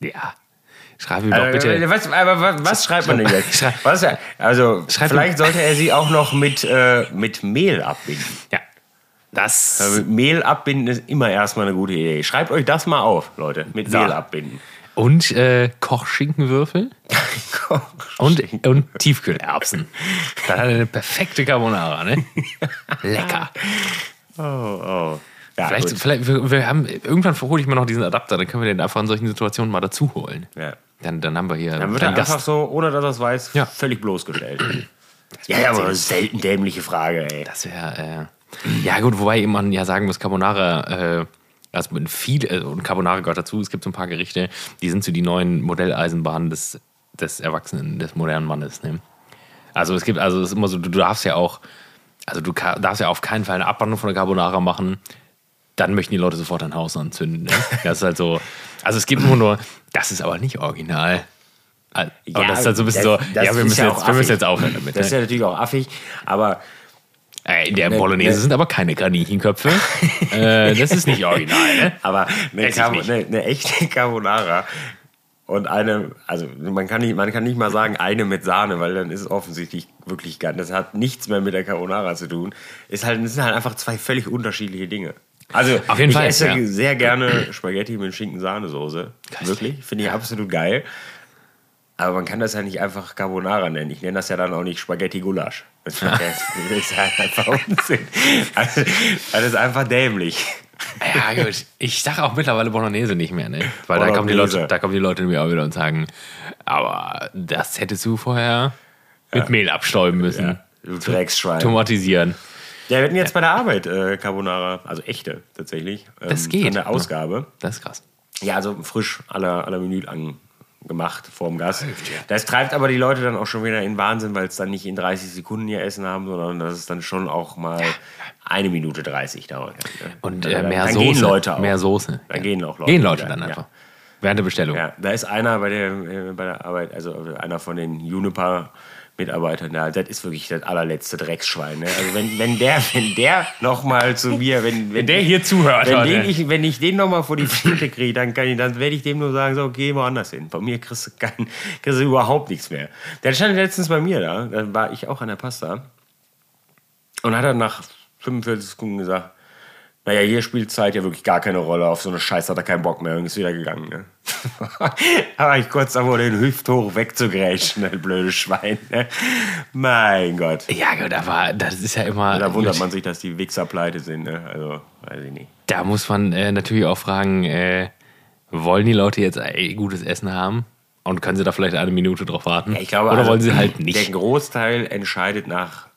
Ja. ja. Schreib ihm doch bitte. Äh, was, aber was, was schreibt man denn jetzt? Was, also, Schreib vielleicht ihm. sollte er sie auch noch mit, äh, mit Mehl abbinden. Ja. Das. Also, Mehl abbinden ist immer erstmal eine gute Idee. Schreibt euch das mal auf, Leute. Mit so. Mehl abbinden. Und äh, Kochschinkenwürfel. Kochschinken. Und, und Tiefkühlerbsen. Dann hat er eine perfekte Carbonara, ne? Lecker. Oh, oh. Ja, vielleicht, vielleicht wir, wir, haben, irgendwann hole ich mal noch diesen Adapter, dann können wir den einfach in solchen Situationen mal dazu holen. Ja. Dann, dann haben wir hier. Dann wird er einfach so, ohne dass er es weiß, ja. völlig bloßgestellt. ja, ja, aber selten dämliche Frage, ey. Das wäre. Äh, ja, gut, wobei man ja sagen muss, Carbonara. Äh, also viel, äh, und Carbonara gehört dazu. Es gibt so ein paar Gerichte, die sind so die neuen Modelleisenbahnen des, des Erwachsenen, des modernen Mannes. Ne? Also es gibt, also es ist immer so, du darfst ja auch, also du darfst ja auf keinen Fall eine Abwandlung von der Carbonara machen, dann möchten die Leute sofort ein Haus anzünden. Ne? Das ist halt so. Also es gibt immer nur, das ist aber nicht original. Ja, und das ist halt so ein bisschen das, so, ja, wir müssen, ja jetzt, wir müssen jetzt aufhören damit. Das ist ne? ja natürlich auch affig, aber. Äh, in der ne, Bolognese ne, sind aber keine Kaninchenköpfe. äh, das ist nicht original, ne? Aber eine, eine, eine echte Carbonara und eine, also man kann, nicht, man kann nicht mal sagen eine mit Sahne, weil dann ist es offensichtlich wirklich gar Das hat nichts mehr mit der Carbonara zu tun. Ist halt, das sind halt einfach zwei völlig unterschiedliche Dinge. Also, Auf jeden ich Fall, esse ja. sehr gerne Spaghetti mit Schinken-Sahnesoße. Wirklich, finde ich absolut geil. Aber man kann das ja nicht einfach Carbonara nennen. Ich nenne das ja dann auch nicht Spaghetti-Gulasch. Das, ist halt einfach Unsinn. Also, das ist einfach dämlich. Ja, gut. Ich sage auch mittlerweile Bolognese nicht mehr, ne? Weil da kommen, die Leute, da kommen die Leute mir auch wieder und sagen, aber das hättest du vorher mit ja. Mehl abstäuben müssen. Ja. Du Drecksschwein. Tomatisieren. Ja, wir hatten jetzt bei der Arbeit äh, Carbonara, also echte tatsächlich. Ähm, das geht. An der Ausgabe. Das ist krass. Ja, also frisch aller aller Menü angemacht vorm Gas. Das treibt aber die Leute dann auch schon wieder in Wahnsinn, weil es dann nicht in 30 Sekunden ihr Essen haben, sondern dass es dann schon auch mal eine Minute 30 dauert. Und äh, mehr dann Soße. Gehen Leute auch. Mehr Soße. Dann ja. gehen auch Leute. Gehen Leute dann einfach. Ja. Während der Bestellung. Ja, da ist einer bei der, äh, bei der Arbeit, also einer von den Juniper Mitarbeitern da. Das ist wirklich das allerletzte Drecksschwein. Ne? Also wenn, wenn der, wenn der noch mal zu mir, wenn, wenn, wenn der hier zuhört, wenn, den ich, wenn ich den noch mal vor die Flinte kriege, dann kann ich, dann werde ich dem nur sagen, so geh woanders hin. Bei mir kriegst du, kein, kriegst du überhaupt nichts mehr. Der stand letztens bei mir da, da war ich auch an der Pasta und hat dann nach 45 Sekunden gesagt, Naja, hier spielt Zeit ja wirklich gar keine Rolle. Auf so eine Scheiße hat er keinen Bock mehr und ist wieder gegangen. Ne? Aber ich kurz davor, den Hüfthoch wegzugrätschen, ein blödes Schwein. Ne? Mein Gott. Ja, gut, aber das ist ja immer. Da wundert man sich, dass die Wichser pleite sind. Ne? Also, weiß ich nicht. Da muss man äh, natürlich auch fragen, äh, wollen die Leute jetzt äh, gutes Essen haben? Und können sie da vielleicht eine Minute drauf warten? Ja, ich glaube, Oder also, wollen sie halt Der nicht? Großteil entscheidet nach,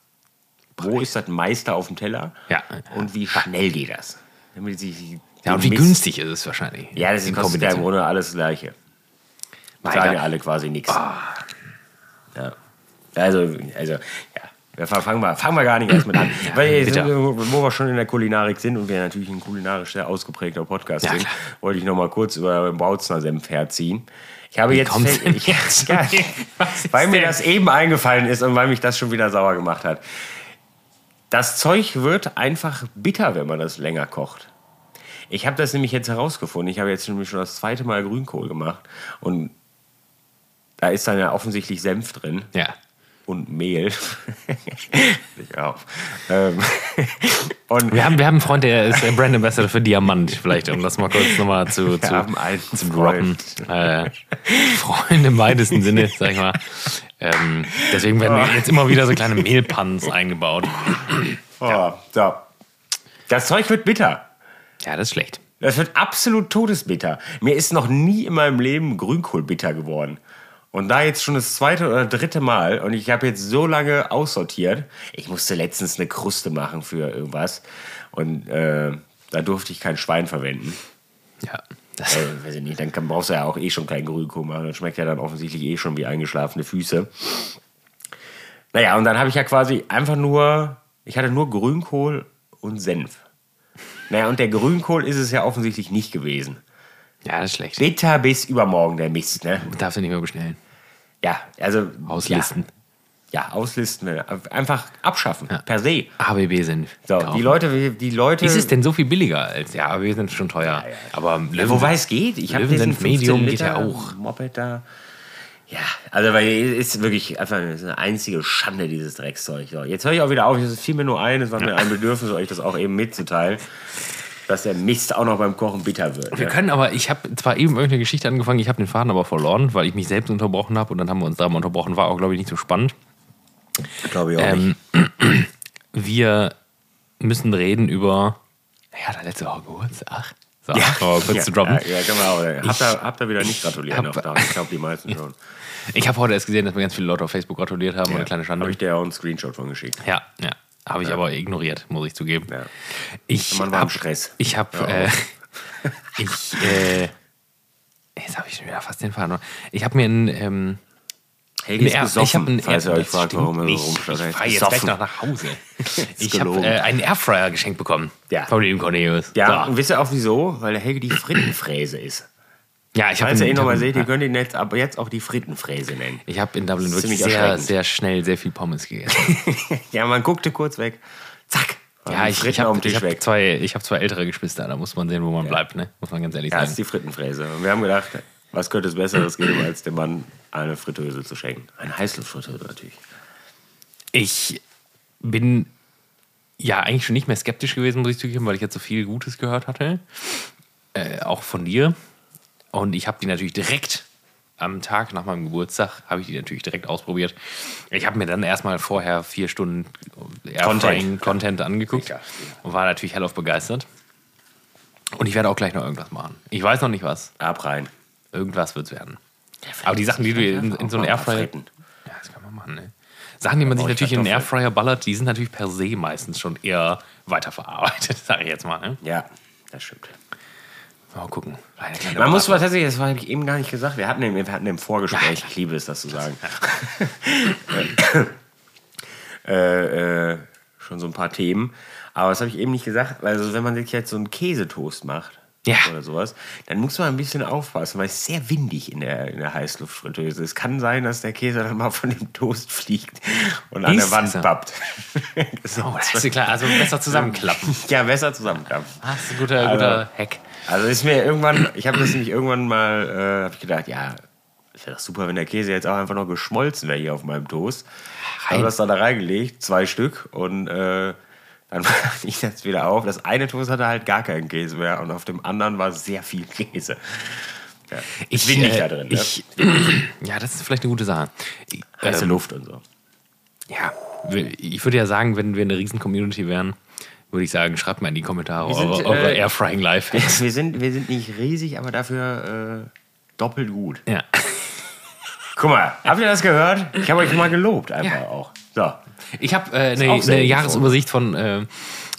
wo ist das Meister auf dem Teller Ja. und wie schnell geht das. Damit sie, Ja, und wie Mist- günstig ist es wahrscheinlich? Ja, das In kostet ja im. Grunde alles das Gleiche. Gott. ja alle quasi nichts. Ah. Ja. Also, also, ja. Wir fangen wir, fangen wir gar nicht erst mit an. Weil jetzt, bitte. wo wir schon in der Kulinarik sind und wir natürlich ein kulinarisch sehr ausgeprägter Podcast Ja, sind, wollte ich noch mal kurz über den Bautzner Senf herziehen. Ich habe Wie jetzt, ich, jetzt? ja, ist weil mir das eben eingefallen ist und weil mich das schon wieder sauer gemacht hat. Das Zeug wird einfach bitter, wenn man das länger kocht. Ich habe das nämlich jetzt herausgefunden. Ich habe jetzt nämlich schon das zweite Mal Grünkohl gemacht und da ist dann ja offensichtlich Senf drin Ja. und Mehl. ich auf. Ähm, und Wir haben, wir haben einen Freund, der ist Brand Ambassador für Diamant, vielleicht, um das mal kurz nochmal zu, zu, zu droppen. Äh, Freund im weitesten Sinne, sag ich mal. Ähm, deswegen werden jetzt immer wieder so kleine Mehlpanns eingebaut. oh, so. Das Zeug wird bitter. Ja, das ist schlecht. Das wird absolut todesbitter. Mir ist noch nie in meinem Leben Grünkohl bitter geworden. Und da jetzt schon das zweite oder dritte Mal und ich habe jetzt so lange aussortiert. Ich musste letztens eine Kruste machen für irgendwas und äh, da durfte ich kein Schwein verwenden. Ja. Das, Äh, weiß ich nicht, dann kann, brauchst du ja auch eh schon keinen Grünkohl machen. Das schmeckt ja dann offensichtlich eh schon wie eingeschlafene Füße. Naja, und dann habe ich ja quasi einfach nur, ich hatte nur Grünkohl und Senf. Naja, und der Grünkohl ist es ja offensichtlich nicht gewesen. ja, das ist schlecht. Bitter bis übermorgen, der Mist, ne? Darfst du nicht mehr bestellen. Ja, also. Auslisten. Ja, ja auslisten. ne? Einfach abschaffen, per se. ABB sind. So, die Leute, die Leute. Ist es denn so viel billiger als. Ja, ABB sind schon teuer. Aber Löwen, Wobei es geht. Ich habe diesen 15 Medium geht ja Liter auch. Moped da. Ja, also weil es ist wirklich einfach eine, einzige Schande, dieses Dreckszeug. So, jetzt höre ich auch wieder auf, es fiel mir nur ein, es war mir ein Bedürfnis, euch das auch eben mitzuteilen, dass der Mist auch noch beim Kochen bitter wird. Wir Ne? können aber, ich habe zwar eben irgendeine Geschichte angefangen, ich habe den Faden aber verloren, weil ich mich selbst unterbrochen habe und dann haben wir uns da mal unterbrochen. War auch, glaube ich, nicht so spannend. Glaube ich auch nicht. Ähm, wir müssen reden über. Ja, der letzte Woche Geburtstag. So, ja, kurz ja, zu droppen. Ja, ja, auch. Habt ihr, habt ihr wieder nicht gratuliert? hab- noch da? Ich glaube, die meisten schon. Ich habe heute erst gesehen, dass mir ganz viele Leute auf Facebook gratuliert haben. eine kleine Schande. Habe ich dir auch einen Screenshot von geschickt. Ja, ja. Habe ich aber ignoriert, muss ich zugeben. Ja. Ich Man war im hab, Stress. Ich habe. Ja. Äh, ich. Äh, jetzt habe ich schon wieder fast den Faden. Ich habe mir ein. Ähm, Helge ist besoffen, ich hab ein falls ihr euch das fragt, warum er. Er Ich fahre jetzt gleich noch nach Hause. ich habe äh, einen Airfryer geschenkt bekommen. Ja. Von dem Cornelius. Ja, So. und wisst ihr auch wieso? Weil der Helge die Frittenfräse ist. ja ich habe Falls ihr ihn nochmal seht, ihr Dublin- könnt ihn jetzt aber jetzt auch die Frittenfräse nennen. ich hab in Dublin Das wirklich sehr, sehr schnell sehr viel Pommes gegessen. Ja, man guckte kurz weg. Zack. ja, ich, ich habe hab weg. zwei, ich hab zwei ältere Geschwister, da muss man sehen, wo man bleibt, ne? muss man ganz ehrlich Ja, das sagen. ist die Frittenfräse. Und wir haben gedacht, was könnte es Besseres geben, als dem Mann eine Fritteuse zu schenken? Eine Heißluftfritteuse natürlich. Ich bin ja eigentlich schon nicht mehr skeptisch gewesen, muss ich zugeben, weil ich jetzt so viel Gutes gehört hatte. Äh, auch von dir. Und ich habe die natürlich direkt am Tag nach meinem Geburtstag, habe ich die natürlich direkt ausprobiert. Ich habe mir dann erstmal vorher vier Stunden Airfrying Content angeguckt Sicher. und war natürlich hellauf begeistert. Und ich werde auch gleich noch irgendwas machen. Ich weiß noch nicht was. Ab rein. Irgendwas wird es werden. Aber die Sachen, die du in, in so einen Airfryer. Ja, das kann man machen, ne? Sachen, die man sich ich natürlich in den Kartoffeln. Airfryer ballert, die sind natürlich per se meistens schon eher weiterverarbeitet, sage ich jetzt mal. Ne? Ja, das stimmt. Mal gucken. Man muss mal tatsächlich, das habe ich eben gar nicht gesagt, wir hatten im, wir hatten im Vorgespräch, ich liebe es, das zu sagen, äh, äh, schon so ein paar Themen. Aber das habe ich eben nicht gesagt. Also, wenn man sich jetzt so einen Käsetoast macht Ja. oder sowas, dann muss man ein bisschen aufpassen, weil es ist sehr windig in der, in der Heißluftfritteuse. Es kann sein, dass der Käse dann mal von dem Toast fliegt und an der Ist Wand so. pappt. Oh, das ist ja klar. Also besser zusammenklappen. ja, besser zusammenklappen. Das ist ein guter, guter Hack. Also ist mir irgendwann, ich habe das nämlich irgendwann mal, äh, habe ich gedacht, ja, es wäre doch super, wenn der Käse jetzt auch einfach noch geschmolzen wäre hier auf meinem Toast. Habe das dann da reingelegt, zwei Stück und äh, Dann machte ich das wieder auf. Das eine Toast hatte halt gar keinen Käse mehr und auf dem anderen war sehr viel Käse. Ja. Ich bin nicht äh, da drin. Ne? Ich, ja, das ist vielleicht eine gute Sache. Heiße Ähm, Luft und so. Ja, ich würde ja sagen, wenn wir eine riesen Community wären, würde ich sagen, schreibt mal in die Kommentare sind, eure, eure äh, Airfrying Life. Wir sind, wir sind nicht riesig, aber dafür äh, doppelt gut. Ja. Guck mal, habt ihr das gehört? Ich habe euch mal gelobt, einfach Ja. auch. So. Ich habe äh, eine, eine Jahresübersicht von, äh,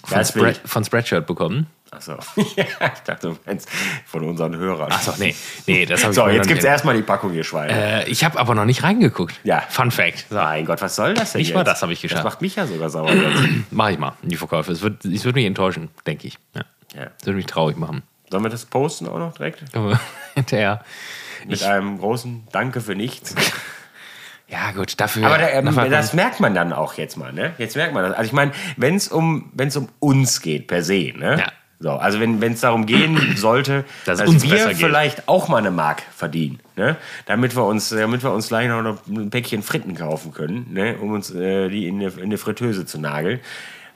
von, Das Bild. Spread, von Spreadshirt bekommen. Achso. ja, ich dachte, du meinst von unseren Hörern. Achso, nee, nee, das ich So, mir jetzt gibt es erstmal die Packung, ihr Schweine. Äh, ich habe aber noch nicht reingeguckt. Ja. Fun Fact. So, mein Gott, was soll das denn Nicht jetzt? mal das habe ich Das geschafft. macht mich ja sogar sauer. Mache ich mal die Verkäufe. Es wird, es wird mich enttäuschen, denke ich. Ja. ja. Das würde mich traurig machen. Sollen wir das posten auch noch direkt? Hinterher. Mit einem großen Danke für nichts. Ja, gut, dafür. Aber da, ähm, das merkt man dann auch jetzt mal, ne? Jetzt merkt man das. Also ich meine, wenn es um, wenn's um uns geht per se, ne? Ja. So, also wenn es darum gehen sollte, Dass dass wir besser geht. vielleicht auch mal eine Mark verdienen, ne? damit wir uns, damit wir uns gleich noch ein Päckchen Fritten kaufen können, ne? um uns äh, die in eine, in eine Fritteuse zu nageln,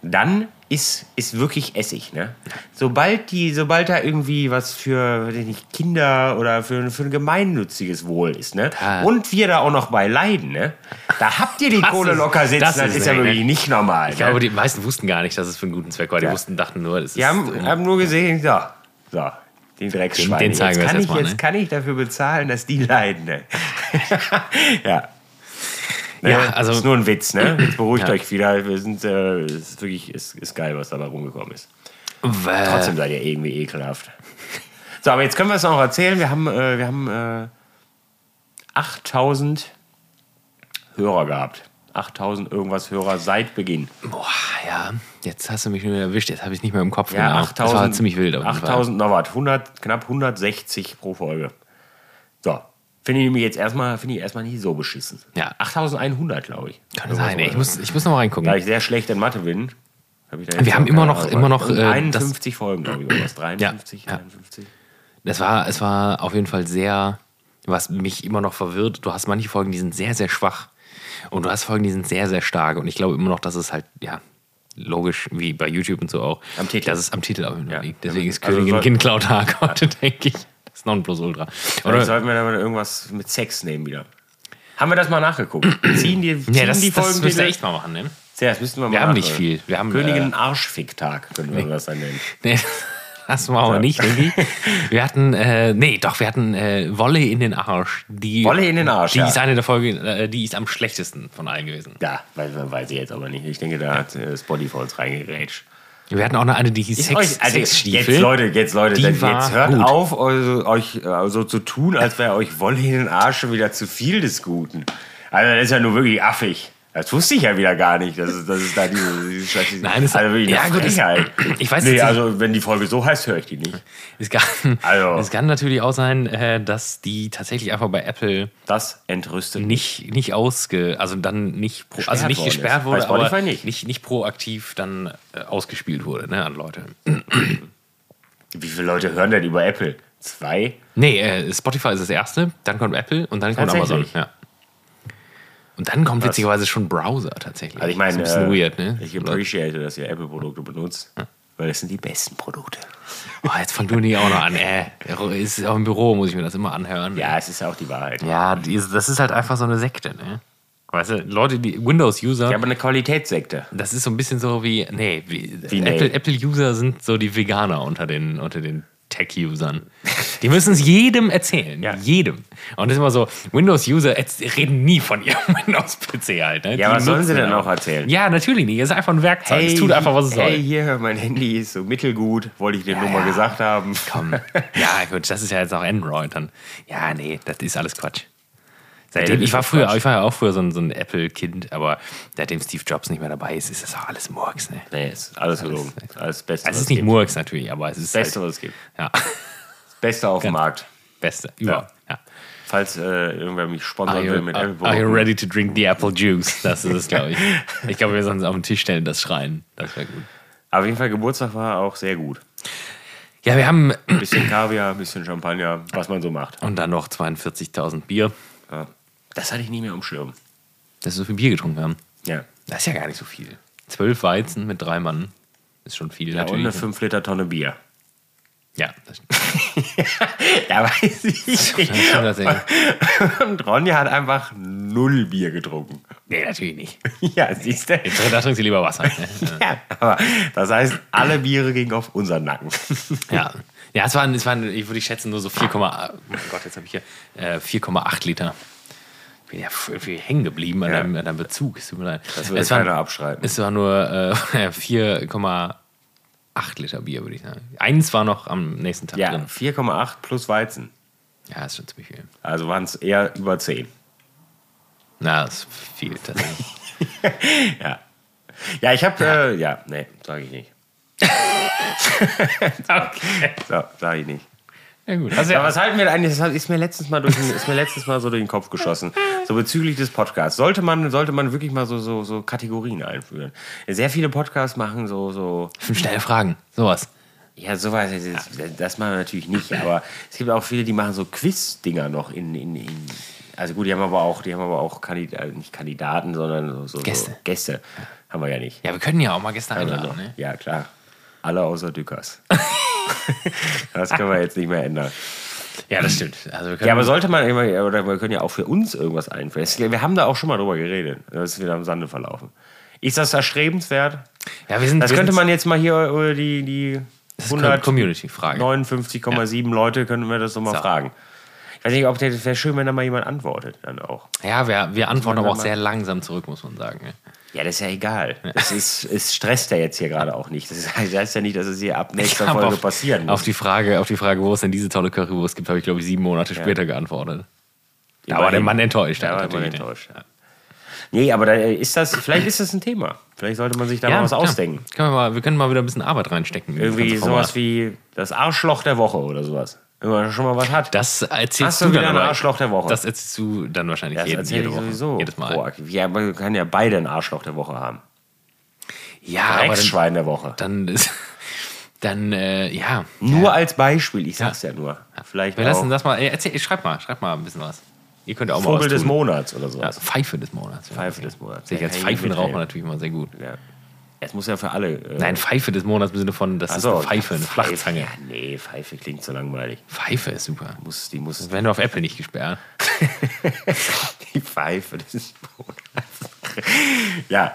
dann ist, ist wirklich Essig. Ne? Sobald, die, sobald da irgendwie was für nicht, Kinder oder für, für ein gemeinnütziges Wohl ist ne? Und wir da auch noch bei leiden, ne? da habt ihr die Das Kohle ist- locker sitzen, das das, ist ist ja eng, ne? wirklich nicht normal. Ich ne? glaube, die meisten wussten gar nicht, dass es für einen guten Zweck war. Die Ja. wussten, dachten nur, es Die ist. haben, um- haben nur gesehen, so, so, den Drecksschwein. Den- den zeigen wir jetzt, jetzt kann ich, erstmal, jetzt ne? kann ich dafür bezahlen, dass die leiden. Ne? ja. Ja, also- ist nur ein Witz, ne? Jetzt beruhigt Ja. euch wieder. Wir sind, äh, es ist wirklich, ist, ist geil, was dabei rumgekommen ist. Weil- Trotzdem seid ihr irgendwie ekelhaft. So, aber jetzt können wir es noch erzählen. Wir haben, äh, wir haben äh, 8000 Hörer gehabt. 8000 irgendwas Hörer seit Beginn. Boah, ja, jetzt hast du mich wieder erwischt. Jetzt habe ich es nicht mehr im Kopf. Ja, genau. 8000. Das war ziemlich wild. auf jeden Fall. 8000 noch was. 100, knapp 160 pro Folge. So. Finde ich nämlich jetzt erstmal, finde ich erstmal nicht so beschissen. Ja. 8100, glaube ich. Kann sein, ey. Ich muss, ich muss noch mal reingucken. Da ich sehr schlecht in Mathe bin, habe ich da Wir haben immer noch- immer noch, äh, 51 Folgen, glaube ich, sowas. 53, Ja, ja. 51. Das war, es war auf jeden Fall sehr, was mich immer noch verwirrt. Du hast manche Folgen, die sind sehr, sehr schwach. Und du hast Folgen, die sind sehr, sehr stark. Und ich glaube immer noch, dass es halt, ja, logisch, wie bei YouTube und so auch, Am Titel. dass es am Titel auch Ja. liegt. Deswegen ist Also Königin Kindcloud Tag heute, denke ich. Das ist Nonplusultra. Vielleicht Oder? sollten wir aber irgendwas mit Sex nehmen wieder. Haben wir das mal nachgeguckt? Ziehen die, ziehen Ja, das, die das Folgen müsst ihr echt mal machen, ne? Ja, das müssten wir mal Wir haben nicht viel. Wir haben, Königin äh, Arschficktag, können wir das dann nennen. Nee, das machen wir nicht, ich. Wir hatten, äh, nee, doch, wir hatten äh, Wolle in den Arsch. Die, Wolle in den Arsch, Die ja. ist eine der Folgen, äh, die ist am schlechtesten von allen gewesen. Ja, weiß, weiß ich jetzt aber nicht. Ich denke, da hat äh, Spotify uns reingerätscht. Wir hatten auch noch eine, die hieß Sex, euch, also Sexstiefel. jetzt Leute, jetzt Leute, Die jetzt hört gut. auf, also, euch äh, so zu tun, als wäre euch Wolle in den Arsch schon wieder zu viel des Guten. Also das ist ja nur wirklich affig. Das wusste ich ja wieder gar nicht, dass es, dass es da diese, diese Scheiße Nein, es- also wirklich ja, gut, Frechheit. ich weiß nee, also wenn die Folge so heißt, höre ich die nicht. Es kann, Also. es kann natürlich auch sein, äh, dass die tatsächlich einfach bei Apple Das entrüstet nicht, nicht ausge, also dann nicht, pro, also nicht gesperrt wurde, aber nicht. nicht, nicht proaktiv dann äh, ausgespielt wurde, ne, an Leute. Wie viele Leute hören denn über Apple? Zwei? Nee, äh, Spotify ist das erste, dann kommt Apple und dann kommt Amazon. Ja. Und dann kommt witzigerweise schon Browser tatsächlich. Also ich meine, das ist ein bisschen äh, weird, ne? ich appreciate, dass ihr Apple-Produkte benutzt, weil das sind die besten Produkte. Oh, jetzt fang du nicht auch noch an. Äh, ist auch im Büro, muss ich mir das immer anhören. Ja, es ist ja auch die Wahrheit. Ja, das ist halt einfach so eine Sekte, ne? Weißt du, Leute, die Windows-User, Ich habe eine Qualitätssekte. das ist so ein bisschen so wie, nee, wie, Wie nee? Apple- Apple-User sind so die Veganer unter den, unter den Tech-Usern. Die müssen es jedem erzählen. Ja. Jedem. Und das ist immer so, Windows-User reden nie von ihrem Windows-PC halt. Ne? Ja, Die was sollen sie denn den auch erzählen? Ja, natürlich nicht. Es ist einfach ein Werkzeug. es tut einfach, was es hey, soll. hier, mein Handy ist so mittelgut, wollte ich dir nur mal ja. gesagt haben. Komm. Ja, gut, das ist ja jetzt auch Android. Dann. Ja, nee, das ist alles Quatsch. Seitdem, das ich, war früher, ich war ja auch früher so ein, so ein Apple-Kind, aber seitdem Steve Jobs nicht mehr dabei ist, ist das auch alles Murks. Ne? Nee, ist alles gelogen. Alles Beste, Also es ist es nicht gibt. Murks natürlich, aber es ist Beste, halt, was es gibt. ja, Beste auf dem Markt. Beste. Überhaupt. Ja. Falls äh, irgendwer mich sponsern will mit Apple are you ready to drink the apple juice? Das ist es, glaube ich. Ich glaube, wir sollen uns auf den Tisch stellen, das schreien. Das wäre gut. Auf jeden Fall, Geburtstag war auch sehr gut. Ja, wir haben Ein bisschen Kaviar, ein bisschen Champagner, was man so macht. und dann noch 42.000 Bier. Ja. Das hatte ich nie mehr am Schirm. Dass wir so viel Bier getrunken haben. Ja. Das ist ja gar nicht so viel. Zwölf Weizen mit drei Mann. ist schon viel Ja, und eine natürlich. 5 Liter Tonne Bier. Ja, das Ja, weiß ich nicht. Und Ronja hat einfach null Bier getrunken. Nee, natürlich nicht. Ja, siehst du? Jetzt, da trinkt sie lieber Wasser. Ja, aber das heißt, alle Biere gingen auf unseren Nacken. ja. Ja, es waren, es waren, ich würde schätzen, nur so 4, oh mein Gott, jetzt habe ich hier äh, 4,8 Liter. Ich bin ja irgendwie hängen geblieben an, Ja. deinem, an deinem Bezug. Es tut mir leid. Das würde es, waren, keiner abschreiben. es war nur äh, 4,8 Liter Bier, würde ich sagen. Eins war noch am nächsten Tag Ja, drin. 4,8 plus Weizen. Ja, ist schon ziemlich viel. Also waren es eher über 10. Na, das ist viel tatsächlich. Ja. Ja, ich habe, äh, ja, nee, sage ich nicht. okay. So, sage ich nicht. Ja, gut. Also, Ja, was halten wir eigentlich? Das ist mir letztens mal durch den, ist mir letztens mal so durch den Kopf geschossen. So bezüglich des Podcasts. Sollte man, sollte man wirklich mal so, so, so Kategorien einführen. Sehr viele Podcasts machen so, so, fünf schnelle Fragen. Sowas. ja, sowas, das, das machen wir natürlich nicht. Aber es gibt auch viele, die machen so Quiz-Dinger noch in, in, in, also gut, die haben aber auch, die haben aber auch Kandidaten, nicht Kandidaten, sondern so, so Gäste. So Gäste. Haben wir ja nicht. Ja, wir können ja auch mal Gäste einladen. Ne? Ja, klar. Alle außer Dückers. das können wir jetzt nicht mehr ändern. Ja, das stimmt. Also Ja, aber sollte man immer, oder wir können ja auch für uns irgendwas einführen. Es- Wir haben da auch schon mal drüber geredet. Das ist wieder im Sande verlaufen. Ist das erstrebenswert? ja, wir sind, Das wir könnte sind- man jetzt mal hier über die, die Das ist eine Community-Frage. 159,7 Leute, können wir das doch mal So. fragen. Ich weiß nicht, ob das wäre schön, wenn da mal jemand antwortet dann auch. Ja, wir, wir antworten aber auch sehr langsam zurück, muss man sagen. ne? Ja, das ist ja egal. Es, ist, es stresst ja jetzt hier gerade auch nicht. Das heißt, das ja nicht, dass es hier ab nächster Folge auf, passieren Auf muss. die, Frage, auf die Frage, wo es denn diese tolle Currywurst gibt, habe ich, glaube ich, sieben Monate später geantwortet. Da war der. Mann enttäuscht. Da war der Mann enttäuscht. Ja. Nee, aber da ist das, vielleicht ist das ein Thema. Vielleicht sollte man sich da mal was klar. ausdenken. Können wir, mal, wir können mal wieder ein bisschen Arbeit reinstecken. in das Irgendwie sowas wie das Arschloch der Woche oder sowas. Wenn man schon mal was hat. Das erzählst Hast du du wieder dann ein Arschloch der Woche? Das erzählst du dann wahrscheinlich das jede, ich Woche. sowieso. Jedes Mal. proaktiv. Ja, man kann ja beide ein Arschloch der Woche haben. Ja, aber dann, Drecksschwein der Woche. dann ist. Dann, äh, ja. Nur als Beispiel, ich sag's ja, nur. Vielleicht Wir lassen das mal. Ey, erzähl, schreib mal, schreib mal ein bisschen was. Ihr könnt ja auch mal Vogel des. Monats oder Ja, sowas. Pfeife des Monats. Pfeife des Monats. Sich als Ja, Pfeifen mit- raucht man natürlich immer sehr gut. Ja. Es muss ja für alle. Äh, Nein, Pfeife des Monats im Sinne von, das ach ist eine Pfeife, eine Flachzange. Ja, nee, Pfeife klingt so langweilig. Pfeife ist super. Muss, die muss Das werden wir auf Apple nicht gesperrt. Die Pfeife des Monats. ja.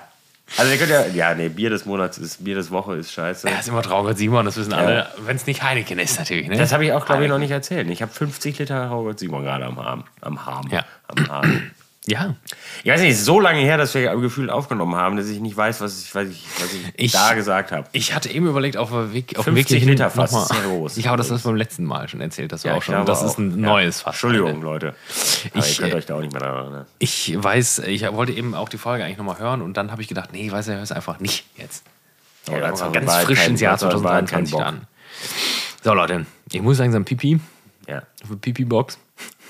Also ihr könnt ja, ja, nee, Bier des Monats ist, Bier des Woche ist scheiße. Ja, ist immer Traugott Simon, das wissen alle. Wenn es nicht Heineken ist, natürlich. Ne? Das habe ich auch, glaube ich, noch nicht erzählt. Ich habe 50 Liter Robert Simon gerade am Arm. Am Arm. Ja. Am Arm. Ja. Ich weiß nicht, es ist so lange her, dass wir gefühlt aufgenommen haben, dass ich nicht weiß, was ich, was ich, was ich, Ich- da gesagt habe. Ich hatte eben überlegt, auf dem Weg, auf dem Weg 50 hierhin Liter Fass ist ja groß. Ich glaube, das du beim letzten Mal schon erzählt. Das war Ja, auch ich schon. Das ist auch. ein Ja. neues Fass. Entschuldigung, Leute. Aber Ich, ihr könnt äh, euch da auch nicht mehr daran erinnern. Ich weiß, ich wollte eben auch die Folge eigentlich nochmal hören und dann habe ich gedacht, nee, weiß er, hör es einfach nicht jetzt. Ja, ganz frisch keinen- ins Jahr dazu haben wir halt keinen 2023 Bock. an. So, Leute, ich muss langsam Pipi. Ja. Für Pipi-Box.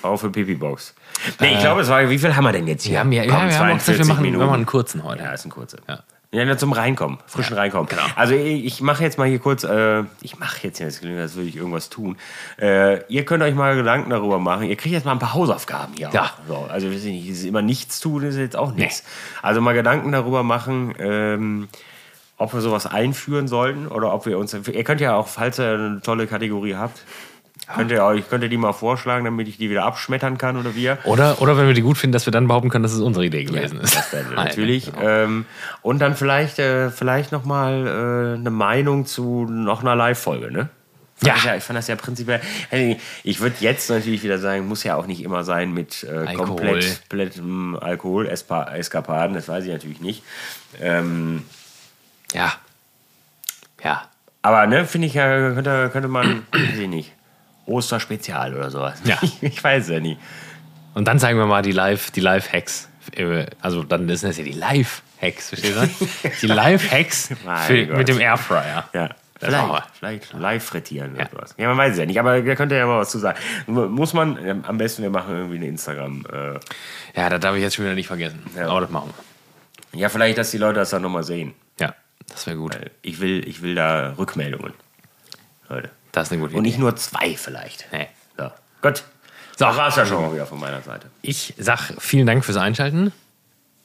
Auch für Pipi-Box. Nee, ich glaube, es war, wie viel haben wir denn jetzt hier? Wir haben ja, ja, Komm, wir haben gesagt, wir 42 machen, wir Minuten. machen einen kurzen heute. Ja, ist ein kurzer. Ja. Ja, zum Reinkommen, frischen Reinkommen. Genau. Also ich, ich mache jetzt mal hier kurz, äh, ich mache jetzt, klingt, als würde ich irgendwas tun. Äh, ihr könnt euch mal Gedanken darüber machen. Ihr kriegt jetzt mal ein paar Hausaufgaben hier. Ja. So, also weiß ich nicht, immer nichts tun, ist jetzt auch nichts. Also mal Gedanken darüber machen, ähm, ob wir sowas einführen sollten oder ob wir uns. Ihr könnt ja auch, falls ihr eine tolle Kategorie habt, könnt ihr euch könnt ihr die mal vorschlagen, damit ich die wieder abschmettern kann oder wir. Oder, oder wenn wir die gut finden, dass wir dann behaupten können, dass es unsere Idee gewesen ist. Das Nein, natürlich. genau. Ähm, und dann vielleicht, äh, vielleicht nochmal äh, eine Meinung zu noch einer Live-Folge, ne? Ja. Ich, ja. Ich fand das ja prinzipiell. Ich würde jetzt natürlich wieder sagen, muss ja auch nicht immer sein mit äh, Alkohol. komplett, komplettem Alkohol, Espa Eskapaden, das weiß ich natürlich nicht. Ähm, Ja. Ja. aber ne, finde ich ja, könnte, könnte man, weiß ich nicht, Osterspezial oder sowas. Ja. Ich weiß ja nie. Und dann zeigen wir mal die Live, die Live-Hacks. Also dann sind das ja die Live-Hacks, verstehst du? Die Live-Hacks mit dem Airfryer. Ja. Vielleicht, vielleicht live frittieren oder Ja. sowas. Ja, man weiß es ja nicht, aber da könnt ihr ja mal was zu sagen. Muss man, ähm, am besten wir machen irgendwie eine Instagram. Äh, Ja, das darf ich jetzt schon wieder nicht vergessen. Ja. Aber das machen wir. ja, vielleicht, dass die Leute das dann nochmal sehen. Ja, das wäre gut. Ich will, ich will da Rückmeldungen. Leute. Das ist eine gute Und Idee. nicht nur zwei vielleicht. Nee. So. Gut. So. Das war's ja schon mal wieder von meiner Seite. Ich sag vielen Dank fürs Einschalten.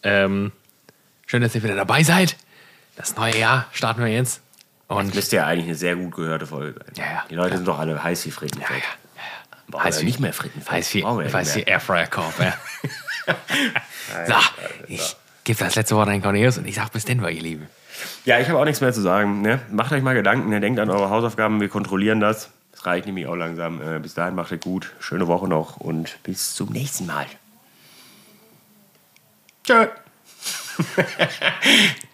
Ähm, schön, dass ihr wieder dabei seid. Das neue Jahr starten wir jetzt. Und Müsste ja eigentlich eine sehr gut gehörte Folge sein. Ja, ja. Die Leute sind doch alle heiß wie Frittenfett. ja, ja, Brauchen Heiß wir wie- nicht mehr Frittenfett. Weiß wie, Brauchen wir ja wie ja. so, ich gebe das letzte Wort an Cornelius und ich sage bis denn, ihr Lieben. Ja, ich habe auch nichts mehr zu sagen. Ne? Macht euch mal Gedanken, ne? denkt an eure Hausaufgaben, wir kontrollieren das. Das reicht nämlich auch langsam. Äh, bis dahin macht es gut. Schöne Woche noch und bis zum nächsten Mal. Tschö.